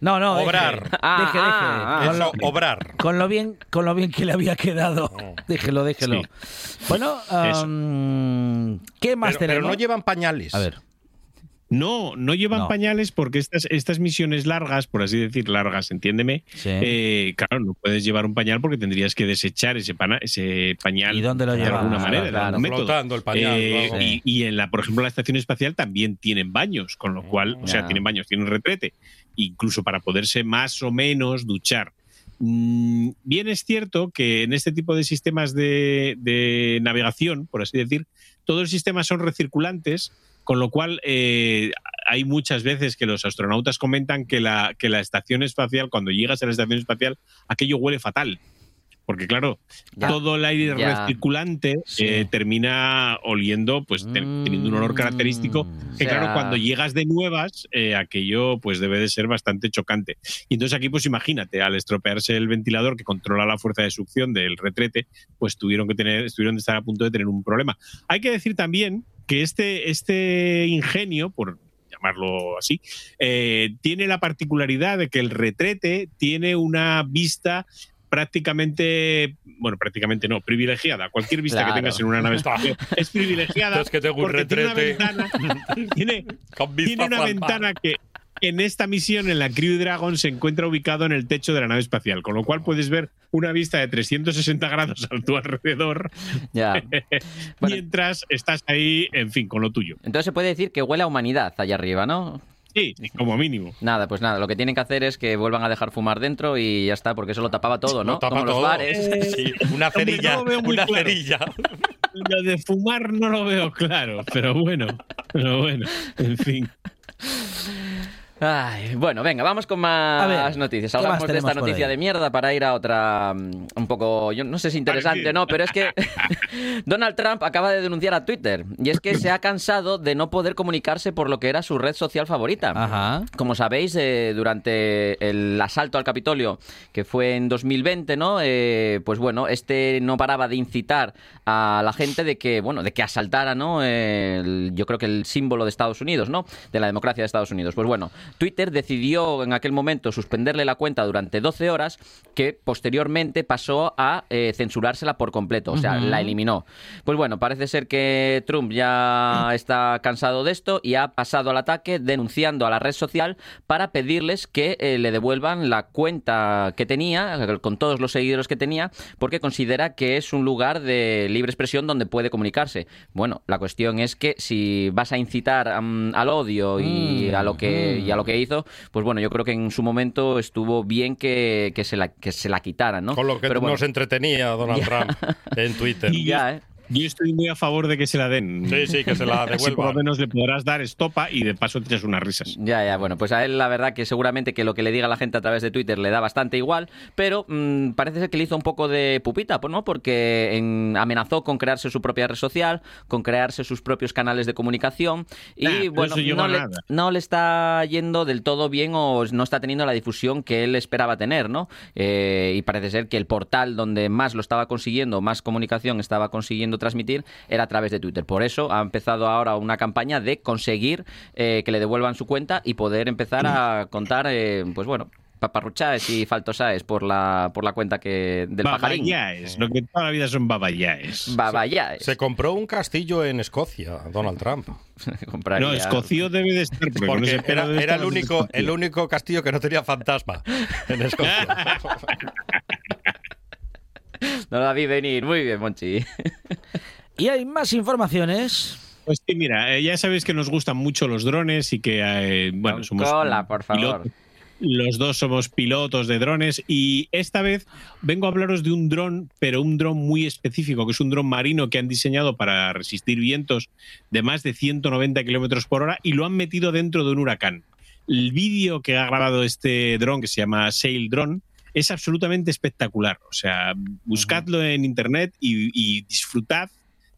No, no. deje. Obrar. Ah, Deje, deje. ah, ah. Con, Eso, lo, obrar. con lo bien, con lo bien que le había quedado. Déjelo, déjelo. Bueno, ¿qué más Pero, pero tenemos? no llevan pañales. A ver. No, no llevan No. pañales porque estas, estas misiones largas, por así decir, largas, entiéndeme, Sí. eh, claro, no puedes llevar un pañal porque tendrías que desechar ese, pana- ese pañal ¿Y dónde lo de llevas? alguna Claro, manera, de claro. Flotando el pañal. Eh, y, y en la, por ejemplo, la estación espacial también tienen baños, con lo cual, o sea, Ya. tienen baños, tienen retrete, incluso para poderse más o menos duchar. Mm, bien es cierto que en este tipo de sistemas de, de navegación, por así decir, todos los sistemas son recirculantes, con lo cual eh, hay muchas veces que los astronautas comentan que la, que la estación espacial, cuando llegas a la estación espacial, aquello huele fatal. Porque claro, Ya. todo el aire recirculante Sí. eh, termina oliendo, pues te- teniendo un olor característico. Mm. Que O sea- claro, cuando llegas de nuevas, eh, aquello pues debe de ser bastante chocante. Y entonces aquí, pues imagínate, al estropearse el ventilador que controla la fuerza de succión del retrete, pues tuvieron que tener, estuvieron de estar a punto de tener un problema. Hay que decir también que este, este ingenio, por llamarlo así, eh, tiene la particularidad de que el retrete tiene una vista prácticamente, bueno, prácticamente no, privilegiada. Cualquier vista Claro. que tengas en una nave espacial es privilegiada. Es que tengo un porque tiene una retrete. ventana, tiene, una ventana que en esta misión, en la Crew Dragon, se encuentra ubicado en el techo de la nave espacial, con lo cual puedes ver una vista de 360 grados a tu alrededor Ya. Bueno. mientras estás ahí, en fin, con lo tuyo. Entonces se puede decir que huele a humanidad allá arriba, ¿no? Sí, como mínimo. Nada, pues nada, lo que tienen que hacer es que vuelvan a dejar fumar dentro y ya está, porque eso lo tapaba todo, ¿no? Lo tapa Como los todo. bares. Sí, una cerilla. no lo veo muy una claro. cerilla. Lo de fumar no lo veo claro, pero bueno, pero bueno, en fin. Ay, bueno, venga, vamos con más ver, noticias. ¿qué más Hablamos de esta noticia de mierda para ir a otra mm, un poco, yo no sé si interesante o no, pero es que Donald Trump acaba de denunciar a Twitter y es que se ha cansado de no poder comunicarse por lo que era su red social favorita. Ajá. Como sabéis, eh, durante el asalto al Capitolio, que fue en 2020, ¿no? Eh, pues bueno, este no paraba de incitar a la gente de que, bueno, de que asaltara, ¿no? El- yo creo que el símbolo de Estados Unidos, ¿no? De la democracia de Estados Unidos. Pues bueno, Twitter decidió en aquel momento suspenderle la cuenta durante 12 horas, que posteriormente pasó a eh, censurársela por completo, o sea, la eliminó. Pues bueno, parece ser que Trump ya está cansado de esto y ha pasado al ataque denunciando a la red social para pedirles que eh, le devuelvan la cuenta que tenía, con todos los seguidores que tenía, porque considera que es un lugar de libre expresión donde puede comunicarse. Bueno, la cuestión es que si vas a incitar mm, al odio y a lo que y a lo que hizo, pues bueno, yo creo que en su momento estuvo bien que, que se la que se la quitaran, ¿no? Con lo que Pero bueno, nos entretenía Donald Trump en Twitter. Y- ya, ¿eh? Yo estoy muy a favor de que se la den. Sí, sí, que se la Así por lo menos le podrás dar estopa y de paso echas unas risas. Ya, ya, bueno, pues a él la verdad que seguramente que lo que le diga la gente a través de Twitter le da bastante igual, pero mm, parece ser que le hizo un poco de pupita, pues, ¿no? Porque en- amenazó con crearse su propia red social, con crearse sus propios canales de comunicación y Nah, bueno, le, no le está yendo del todo bien o no está teniendo la difusión que él esperaba tener, ¿no? Eh, y parece ser que el portal donde más lo estaba consiguiendo, más comunicación estaba consiguiendo transmitir, era a través de Twitter. Por eso ha empezado ahora una campaña de conseguir eh, que le devuelvan su cuenta y poder empezar a contar, eh, pues bueno, paparruchaes y faltosaes por la, por la cuenta que del pajarín. Babayaes, lo que toda la vida son babayaes. Babayaes. Se compró un castillo en Escocia, Donald Trump. Compraría- No, escocio debe de estar. Porque, Porque era, el único, el único castillo que no tenía fantasma en Escocia. No la vi venir. Muy bien, Monchi. Y hay más informaciones. Pues sí, mira, eh, ya sabéis que nos gustan mucho los drones y que, eh, bueno, Con somos. cola, por favor. pilotos. Los dos somos pilotos de drones y esta vez vengo a hablaros de un dron, pero un dron muy específico, que es un dron marino que han diseñado para resistir vientos de más de 190 kilómetros por hora y lo han metido dentro de un huracán. El vídeo que ha grabado este dron, que se llama Sail Drone, es absolutamente espectacular. O sea, buscadlo en internet y, y disfrutad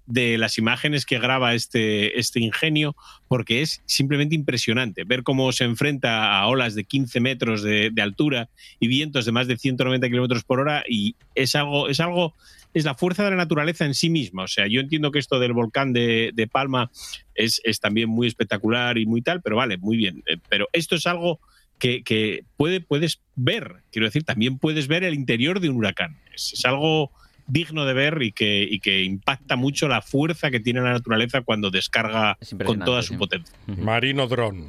de las imágenes que graba este, este ingenio, porque es simplemente impresionante ver cómo se enfrenta a olas de 15 metros de, altura y vientos de más de 190 kilómetros por hora, y es algo, es algo, es la fuerza de la naturaleza en sí misma. O sea, yo entiendo que esto del volcán de, de Palma es, es también muy espectacular y muy tal, pero vale, muy bien. Eh, Pero esto es algo que, que puede, puedes ver, quiero decir, también puedes ver el interior de un huracán. Es algo digno de ver y que, y que impacta mucho la fuerza que tiene la naturaleza cuando descarga Es con toda sí. su potencia. Marino dron.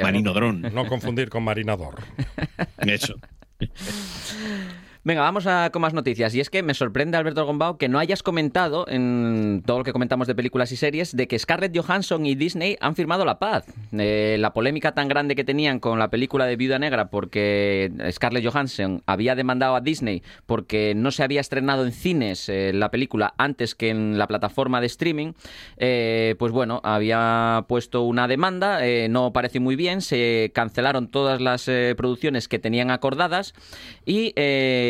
Marino dron, No confundir con marinador. eso. Venga, vamos a, con más noticias. Y es que me sorprende, Alberto Gombao, que no hayas comentado en todo lo que comentamos de películas y series de que Scarlett Johansson y Disney han firmado la paz. Eh, la polémica tan grande que tenían con la película de Viuda Negra porque Scarlett Johansson había demandado a Disney porque no se había estrenado en cines eh, la película antes que en la plataforma de streaming, eh, pues bueno, había puesto una demanda, eh, no parece muy bien, se cancelaron todas las producciones que tenían acordadas y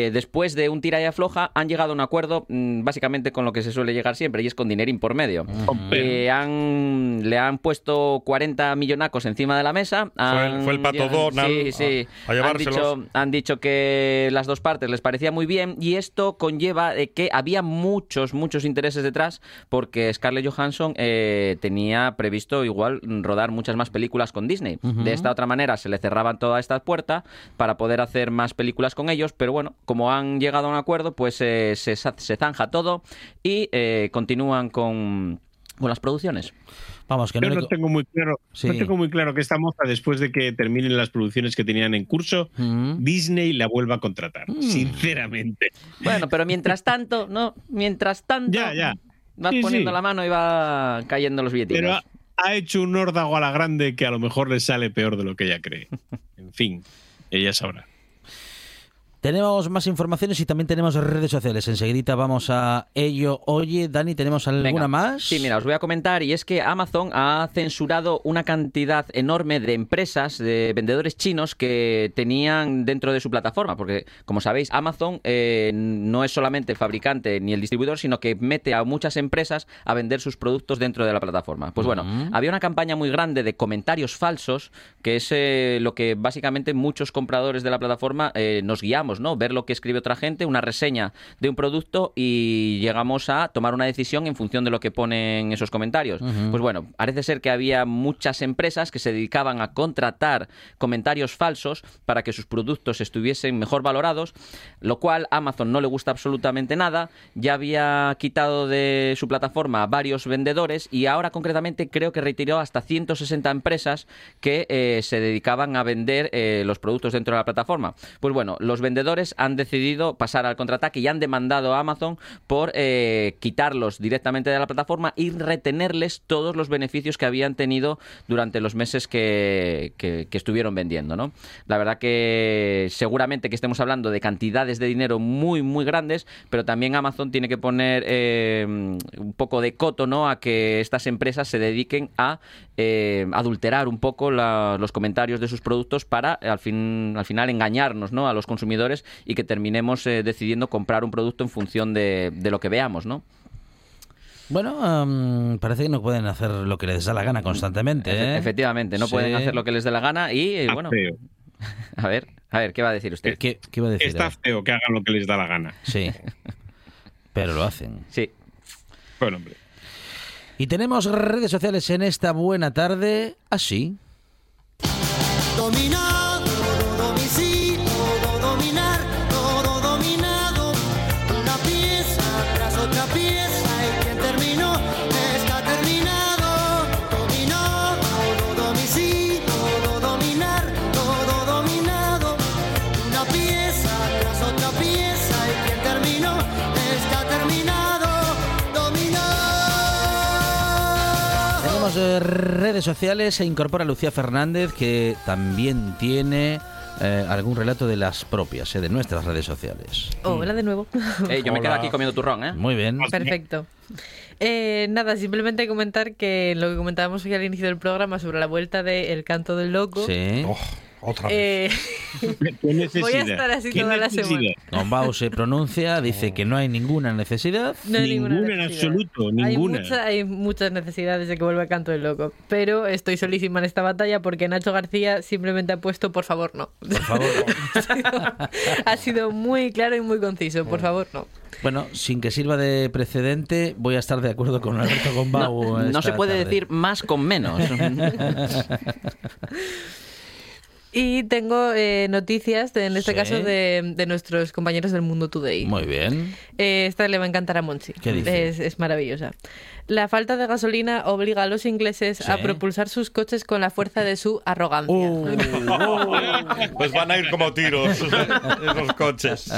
eh, después de un tira y afloja han llegado a un acuerdo mm, básicamente con lo que se suele llegar siempre y es con dinerín por medio. Eh, han, le han puesto 40 millonacos encima de la mesa. Fue el- fue el pato Donald Sí, sí. a- a han, llevárselos. dicho, han dicho que las dos partes les parecía muy bien y esto conlleva eh, que había muchos, muchos intereses detrás porque Scarlett Johansson eh, tenía previsto igual rodar muchas más películas con Disney. De esta otra manera se le cerraban todas estas puertas para poder hacer más películas con ellos, pero bueno, como han llegado a un acuerdo, pues eh, se, zanja todo y eh, continúan con, con las producciones. Vamos, que Yo no, no le- tengo muy claro, Sí. no tengo muy claro que esta moza, después de que terminen las producciones que tenían en curso, Mm. Disney la vuelva a contratar. Mm. Sinceramente. Bueno, pero mientras tanto, ¿no? Mientras tanto, Ya, ya. vas Sí, poniendo sí. la mano y va cayendo los billetitos. Pero ha, ha hecho un órdago a la grande que a lo mejor le sale peor de lo que ella cree. En fin, ella sabrá. Tenemos más informaciones y también tenemos redes sociales. Enseguida vamos a ello. Oye, Dani, ¿tenemos alguna Venga. más? Sí, mira, os voy a comentar y es que Amazon ha censurado una cantidad enorme de empresas, de vendedores chinos que tenían dentro de su plataforma, porque como sabéis, Amazon eh, no es solamente el fabricante ni el distribuidor, sino que mete a muchas empresas a vender sus productos dentro de la plataforma. Pues bueno, había una campaña muy grande de comentarios falsos, que es eh, lo que básicamente muchos compradores de la plataforma eh, nos guiamos, ¿no? Ver lo que escribe otra gente, una reseña de un producto y llegamos a tomar una decisión en función de lo que ponen esos comentarios. Pues bueno, parece ser que había muchas empresas que se dedicaban a contratar comentarios falsos para que sus productos estuviesen mejor valorados, lo cual a Amazon no le gusta absolutamente nada. Ya había quitado de su plataforma a varios vendedores y ahora concretamente creo que retiró hasta 160 empresas que eh, se dedicaban a vender eh, los productos dentro de la plataforma. Pues bueno, los vendedores han decidido pasar al contraataque y han demandado a Amazon por eh, quitarlos directamente de la plataforma y retenerles todos los beneficios que habían tenido durante los meses que, estuvieron vendiendo. ¿no? La verdad que seguramente que estemos hablando de cantidades de dinero muy, muy grandes, pero también Amazon tiene que poner eh, un poco de coto ¿no? a que estas empresas se dediquen a eh, adulterar un poco los comentarios de sus productos para al, fin, al final engañarnos ¿no? a los consumidores y que terminemos eh, decidiendo comprar un producto en función de, de lo que veamos, ¿no? Bueno, parece que no pueden hacer lo que les da la gana constantemente. Efe- ¿eh? Efectivamente, no Sí. pueden hacer lo que les dé la gana y eh, Está bueno, feo. a ver, a ver, ¿qué va a decir usted? ¿Qué, qué iba a decir? Está feo que hagan lo que les da la gana. Sí. Pero lo hacen. Sí, Bueno, hombre. Y tenemos redes sociales en esta buena tarde. Así. Dominado, redes sociales. Se incorpora Lucía Fernández, que también tiene eh, algún relato de las propias, eh, de nuestras redes sociales. Hola de nuevo. Yo me quedo aquí comiendo turrón, ¿eh? Muy bien. Perfecto. Eh, nada, simplemente comentar que lo que comentábamos hoy al inicio del programa sobre la vuelta del canto del loco. Sí. Oh, otra vez. eh, ¿Qué necesidad? Voy a estar así ¿Qué toda la necesidad? semana. Don Bau se pronuncia, dice que no hay ninguna necesidad. no hay ninguna, Ninguna en necesidad. absoluto, Hay, ninguna. mucha- hay muchas necesidades de que vuelva el canto del loco. Pero estoy solísima en esta batalla porque Nacho García simplemente ha puesto por favor no. Por favor. ha, sido, ha sido muy claro y muy conciso. Por favor no. Bueno, sin que sirva de precedente, voy a estar de acuerdo con Alberto Gombau. No, no se puede tarde. decir más con menos. Y tengo eh, noticias, de- en este Sí. caso, de, de nuestros compañeros del Mundo Today. Muy bien. Eh, esta le va a encantar a Monchi. ¿Qué dice? Es, es maravillosa. La falta de gasolina obliga a los ingleses a propulsar sus coches con la fuerza de su arrogancia. Uh, Pues van a ir como tiros esos coches.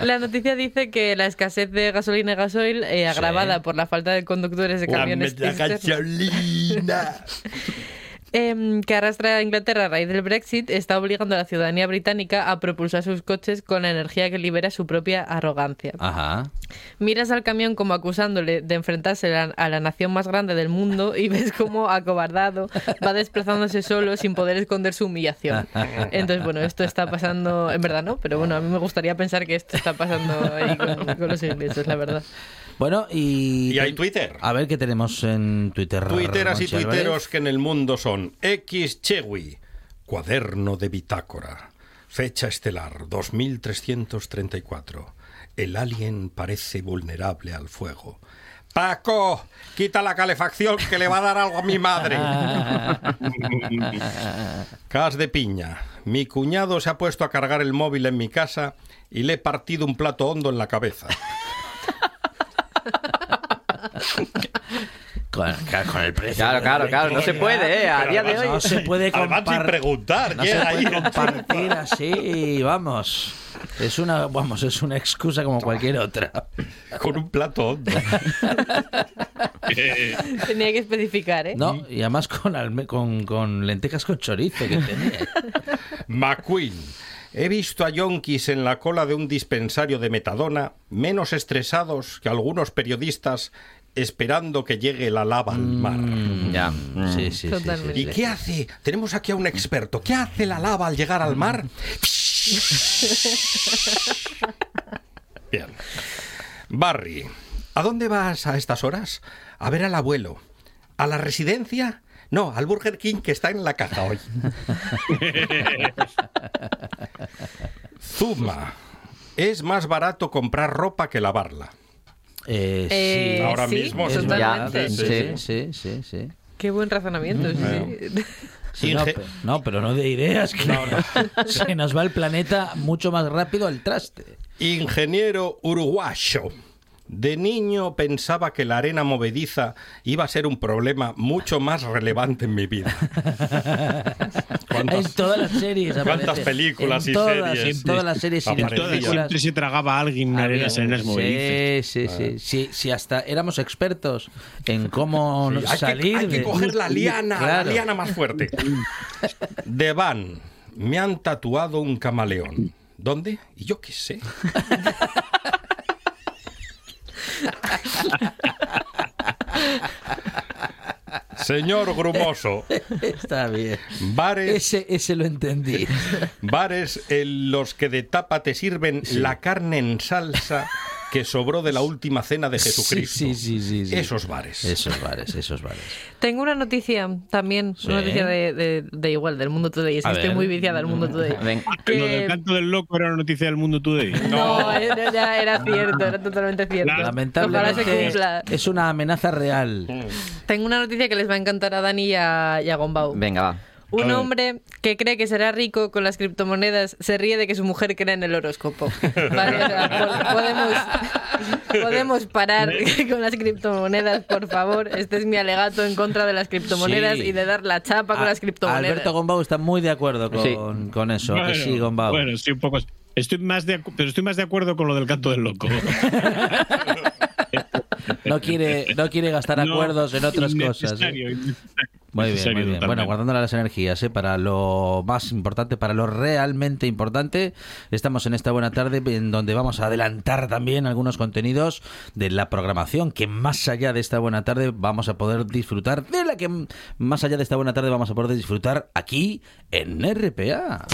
La noticia dice que la escasez de gasolina y gasoil, eh, agravada por la falta de conductores de camiones externos, gasolina. em, que arrastra a Inglaterra a raíz del Brexit, está obligando a la ciudadanía británica a propulsar sus coches con la energía que libera su propia arrogancia. Ajá. Miras al camión como acusándole de enfrentarse a la, a la nación más grande del mundo y ves cómo acobardado va desplazándose solo sin poder esconder su humillación. Entonces, bueno, esto está pasando, en verdad no, pero bueno, a mí me gustaría pensar que esto está pasando ahí con, con los ingleses, la verdad. Bueno, y. Y hay Twitter. A ver qué tenemos en Twitter. Tuiteras y tuiteros que en el mundo son X Chewi, cuaderno de bitácora, fecha estelar 2334. El alien parece vulnerable al fuego. Paco, quita la calefacción que le va a dar algo a mi madre. Cas de piña. Mi cuñado se ha puesto a cargar el móvil en mi casa y le he partido un plato hondo en la cabeza. Con, con el precio. Claro, claro, claro, no se puede, ¿eh? A día de hoy. No se puede Además, sin compartir. preguntar. No ¿quién se ahí? puede compartir así, vamos. Es una, vamos, es una excusa como cualquier otra. Con un plato hondo. Eh, Tenía que especificar, ¿eh? No, y además con, alme- con, con lentejas con chorizo que tenía. McQueen. He visto a yonkis en la cola de un dispensario de metadona menos estresados que algunos periodistas esperando que llegue la lava al mar. Ya. Sí, sí, sí, Totalmente. sí, ¿Y qué hace? Tenemos aquí a un experto. ¿Qué hace la lava al llegar al mar? Bien. Barry, ¿a dónde vas a estas horas? A ver al abuelo. ¿A la residencia? No, al Burger King que está en la caja hoy. Zuma. Es más barato comprar ropa que lavarla. Eh, Eh, sí. Ahora sí, mismo Es totalmente. sí, sí, sí, sí. Qué buen razonamiento. sí, sí. Sí, no, Inge- pe- no, pero no de ideas, que se nos va el planeta mucho más rápido al traste. Ingeniero uruguayo. De niño pensaba que la arena movediza iba a ser un problema mucho más relevante en mi vida. ¿Cuántas- En todas las series. cuántas aparece. películas En y todas, series En todas las series y las películas. siempre se tragaba a alguien en Había- arenas arenas movedizas. Sí, sí, sí, sí. Sí, hasta éramos expertos en cómo Sí, hay, que, salir hay que de... coger la liana, Claro. la liana más fuerte. De Van, me han tatuado un camaleón. ¿Dónde? Y yo qué sé. Señor Grumoso, Está bien. bares, Ese, ese lo entendí. bares en los que de tapa te sirven la carne en salsa que sobró de la última cena de Jesucristo. Sí, sí, sí, sí. Esos bares. Esos bares, esos bares. Tengo una noticia también, Sí. una noticia de, de- de igual, del Mundo Today. Es que estoy muy viciada al Mundo Today. Ven. Que- Lo del canto del loco era una noticia del mundo today. No, era, ya era cierto, era totalmente cierto. Lamentablemente es una amenaza real. Tengo una noticia que les va a encantar a Dani y a, y a Gombau. Venga, va. Un hombre que cree que será rico con las criptomonedas se ríe de que su mujer cree en el horóscopo. Vale, o sea, po- podemos, podemos parar con las criptomonedas, por favor. Este es mi alegato en contra de las criptomonedas Sí. y de dar la chapa con A- las criptomonedas. Alberto Gombau está muy de acuerdo con, Sí. con eso. que sí, Gombau. bueno, sí, un poco. Estoy más de, pero estoy más de acuerdo con lo del canto del loco. No quiere, no quiere gastar No, acuerdos en otras cosas. ¿eh? Muy bien, muy bien. Bueno, guardando las energías ¿eh? para lo más importante, para lo realmente importante. Estamos en esta buena tarde en donde vamos a adelantar también algunos contenidos de la programación que más allá de esta buena tarde vamos a poder disfrutar, de la que más allá de esta buena tarde vamos a poder disfrutar aquí en RPA.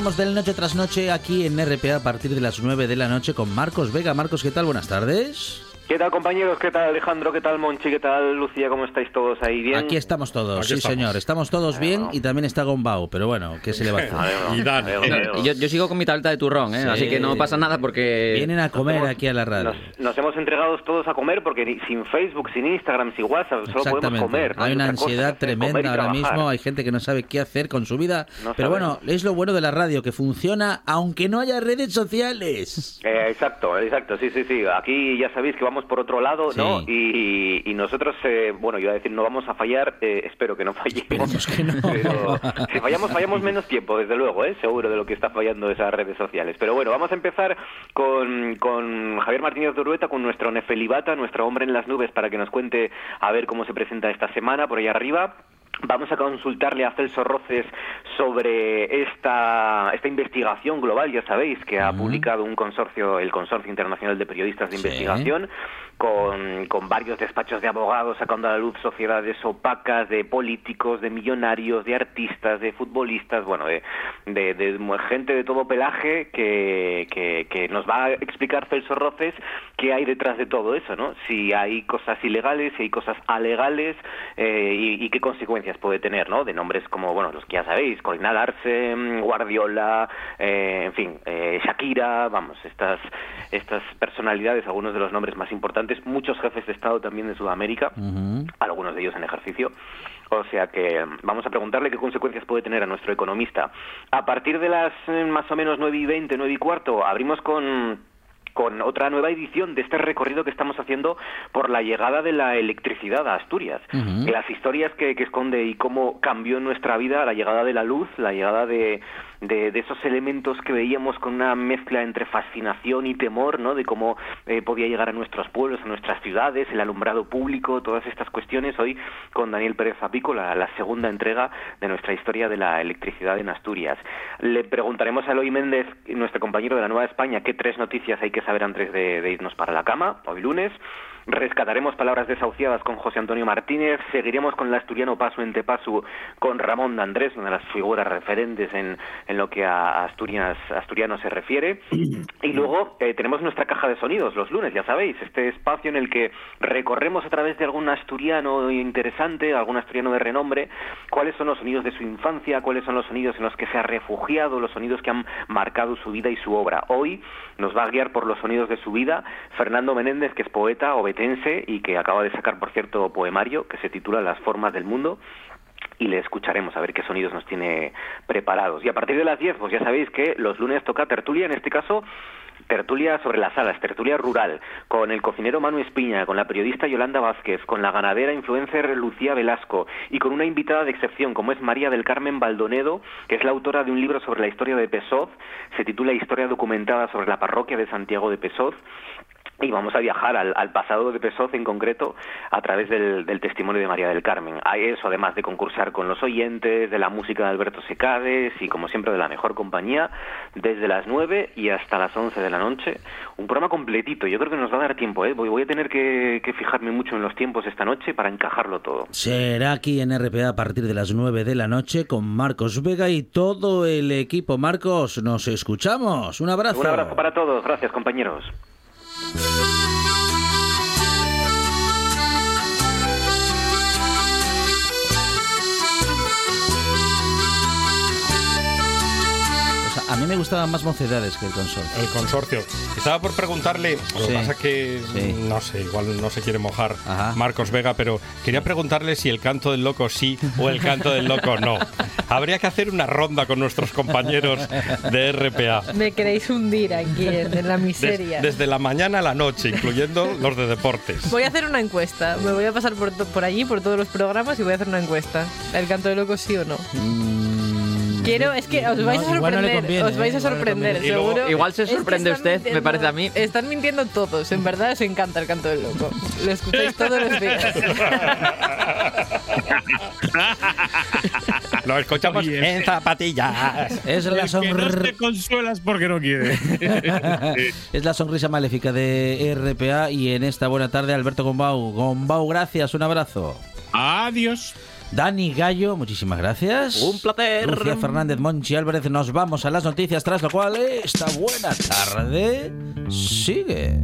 Hablamos del noche tras noche aquí en RPA a partir de las 9 de la noche con Marcos Vega. Marcos, ¿qué tal? Buenas tardes. ¿Qué tal compañeros? ¿Qué tal Alejandro? ¿Qué tal Monchi? ¿Qué tal Lucía? ¿Cómo estáis todos ahí? ¿Bien? Aquí estamos todos, Aquí sí estamos. señor. Estamos todos bien y también está Gombau, pero bueno, ¿qué se le va a hacer? Y. Yo, yo sigo con mi tableta de turrón, ¿eh? Sí. así que no pasa nada porque... Vienen a comer hemos- aquí a la radio. Nos, nos hemos entregado todos a comer porque ni- sin Facebook, sin Instagram, sin WhatsApp, solo podemos comer. no hay una ansiedad tremenda ahora mismo. Hay gente que no sabe qué hacer con su vida. No pero bueno, es lo bueno de la radio, que funciona aunque no haya redes sociales. Eh, exacto, exacto, sí, sí, sí. Aquí ya sabéis que vamos por otro lado, ¿no? Y, y nosotros, eh, bueno, yo iba a decir, no vamos a fallar, eh, espero que no fallemos. Que no. Pero si fallamos, fallamos menos tiempo, desde luego, ¿eh? seguro de lo que está fallando esas redes sociales. Pero bueno, vamos a empezar con, con Javier Martínez de Urueta, con nuestro Nefelibata, nuestro hombre en las nubes, para que nos cuente a ver cómo se presenta esta semana por allá arriba. Vamos a consultarle a Celso Roces sobre esta, esta investigación global, ya sabéis, que ha publicado un consorcio, el Consorcio Internacional de Periodistas de Sí. Investigación, con, con varios despachos de abogados sacando a la luz sociedades opacas de políticos, de millonarios, de artistas, de futbolistas, bueno, de, de, de gente de todo pelaje que, que, que nos va a explicar Celso Roces qué hay detrás de todo eso, ¿no? Si hay cosas ilegales, si hay cosas alegales eh, y, qué consecuencias puede tener, ¿no? De nombres como, bueno, los que ya sabéis, Corina Larsen, Guardiola, eh, en fin, eh, Shakira, vamos, estas, estas personalidades, algunos de los nombres más importantes, muchos jefes de Estado también de Sudamérica, algunos de ellos en ejercicio. O sea que mm, vamos a preguntarle qué consecuencias puede tener a nuestro economista. A partir de las eh, más o menos 9 y 20, 9 y cuarto, abrimos con con otra nueva edición de este recorrido que estamos haciendo por la llegada de la electricidad a Asturias. Las historias que, que esconde y cómo cambió nuestra vida la llegada de la luz, la llegada de, de, de esos elementos que veíamos con una mezcla entre fascinación y temor, ¿no? De cómo eh, podía llegar a nuestros pueblos, a nuestras ciudades, el alumbrado público, todas estas cuestiones. Hoy con Daniel Pérez Zapico, la, la segunda entrega de nuestra historia de la electricidad en Asturias. Le preguntaremos a Eloy Méndez, nuestro compañero de la Nueva España, qué tres noticias hay que saber antes de, de irnos para la cama, hoy lunes. Rescataremos palabras desahuciadas con José Antonio Martínez, seguiremos con el asturiano Paso en Tepasu con Ramón de Andrés, una de las figuras referentes en, en lo que a Asturias, asturiano se refiere. Y luego eh, tenemos nuestra caja de sonidos los lunes, ya sabéis, este espacio en el que recorremos a través de algún asturiano interesante, algún asturiano de renombre, cuáles son los sonidos de su infancia, cuáles son los sonidos en los que se ha refugiado, los sonidos que han marcado su vida y su obra. Hoy nos va a guiar por los sonidos de su vida Fernando Menéndez, que es poeta y que acaba de sacar, por cierto, poemario que se titula Las formas del mundo y le escucharemos a ver qué sonidos nos tiene preparados. Y a partir de las 10, pues ya sabéis que los lunes toca tertulia, en este caso tertulia sobre las alas, tertulia rural, con el cocinero Manu Espiña, con la periodista Yolanda Vázquez, con la ganadera influencer Lucía Velasco y con una invitada de excepción como es María del Carmen Baldonedo, que es la autora de un libro sobre la historia de Pesoz, se titula Historia documentada sobre la parroquia de Santiago de Pesoz y vamos a viajar al, al pasado de Pesoz en concreto a través del, del testimonio de María del Carmen. Hay eso, además de concursar con los oyentes, de la música de Alberto Secades y, como siempre, de la mejor compañía, desde las 9 y hasta las 11 de la noche. Un programa completito. Yo creo que nos va a dar tiempo, ¿eh? Voy, voy a tener que, que fijarme mucho en los tiempos esta noche para encajarlo todo. Será aquí en RPA a partir de las 9 de la noche con Marcos Vega y todo el equipo. Marcos, nos escuchamos. Un abrazo. Un abrazo para todos. Gracias, compañeros. O sea, a mí me gustaban más mocedades que el consorcio. El consorcio. Estaba por preguntarle, lo Sí, que pasa que sí. no sé, igual no se quiere mojar Ajá. Marcos Vega, pero quería preguntarle si el canto del loco sí o el canto del loco no. Habría que hacer una ronda con nuestros compañeros de RPA. Me queréis hundir aquí en, en la Des- miseria. desde la mañana a la noche, incluyendo los de deportes. Voy a hacer una encuesta. Me voy a pasar por, to- por allí, por todos los programas y voy a hacer una encuesta. ¿El canto de loco sí o no? Mm, Quiero, es que os vais a no sorprender. conviene, os vais ¿eh? a le sorprender, luego- seguro. Igual se Es que sorprende usted, me parece a mí. Están mintiendo todos. En verdad os encanta el canto del loco. Lo escucháis todos los días. Lo escuchamos Oye, en zapatillas. Es la, que no te consuelas porque no quiere. es la sonrisa maléfica de RPA y en esta buena tarde Alberto Gombau. Gombau, gracias, un abrazo. Adiós. Dani Gallo, muchísimas gracias. Un placer. Lucía Fernández Monchi Álvarez, nos vamos a las noticias, tras lo cual esta buena tarde sigue.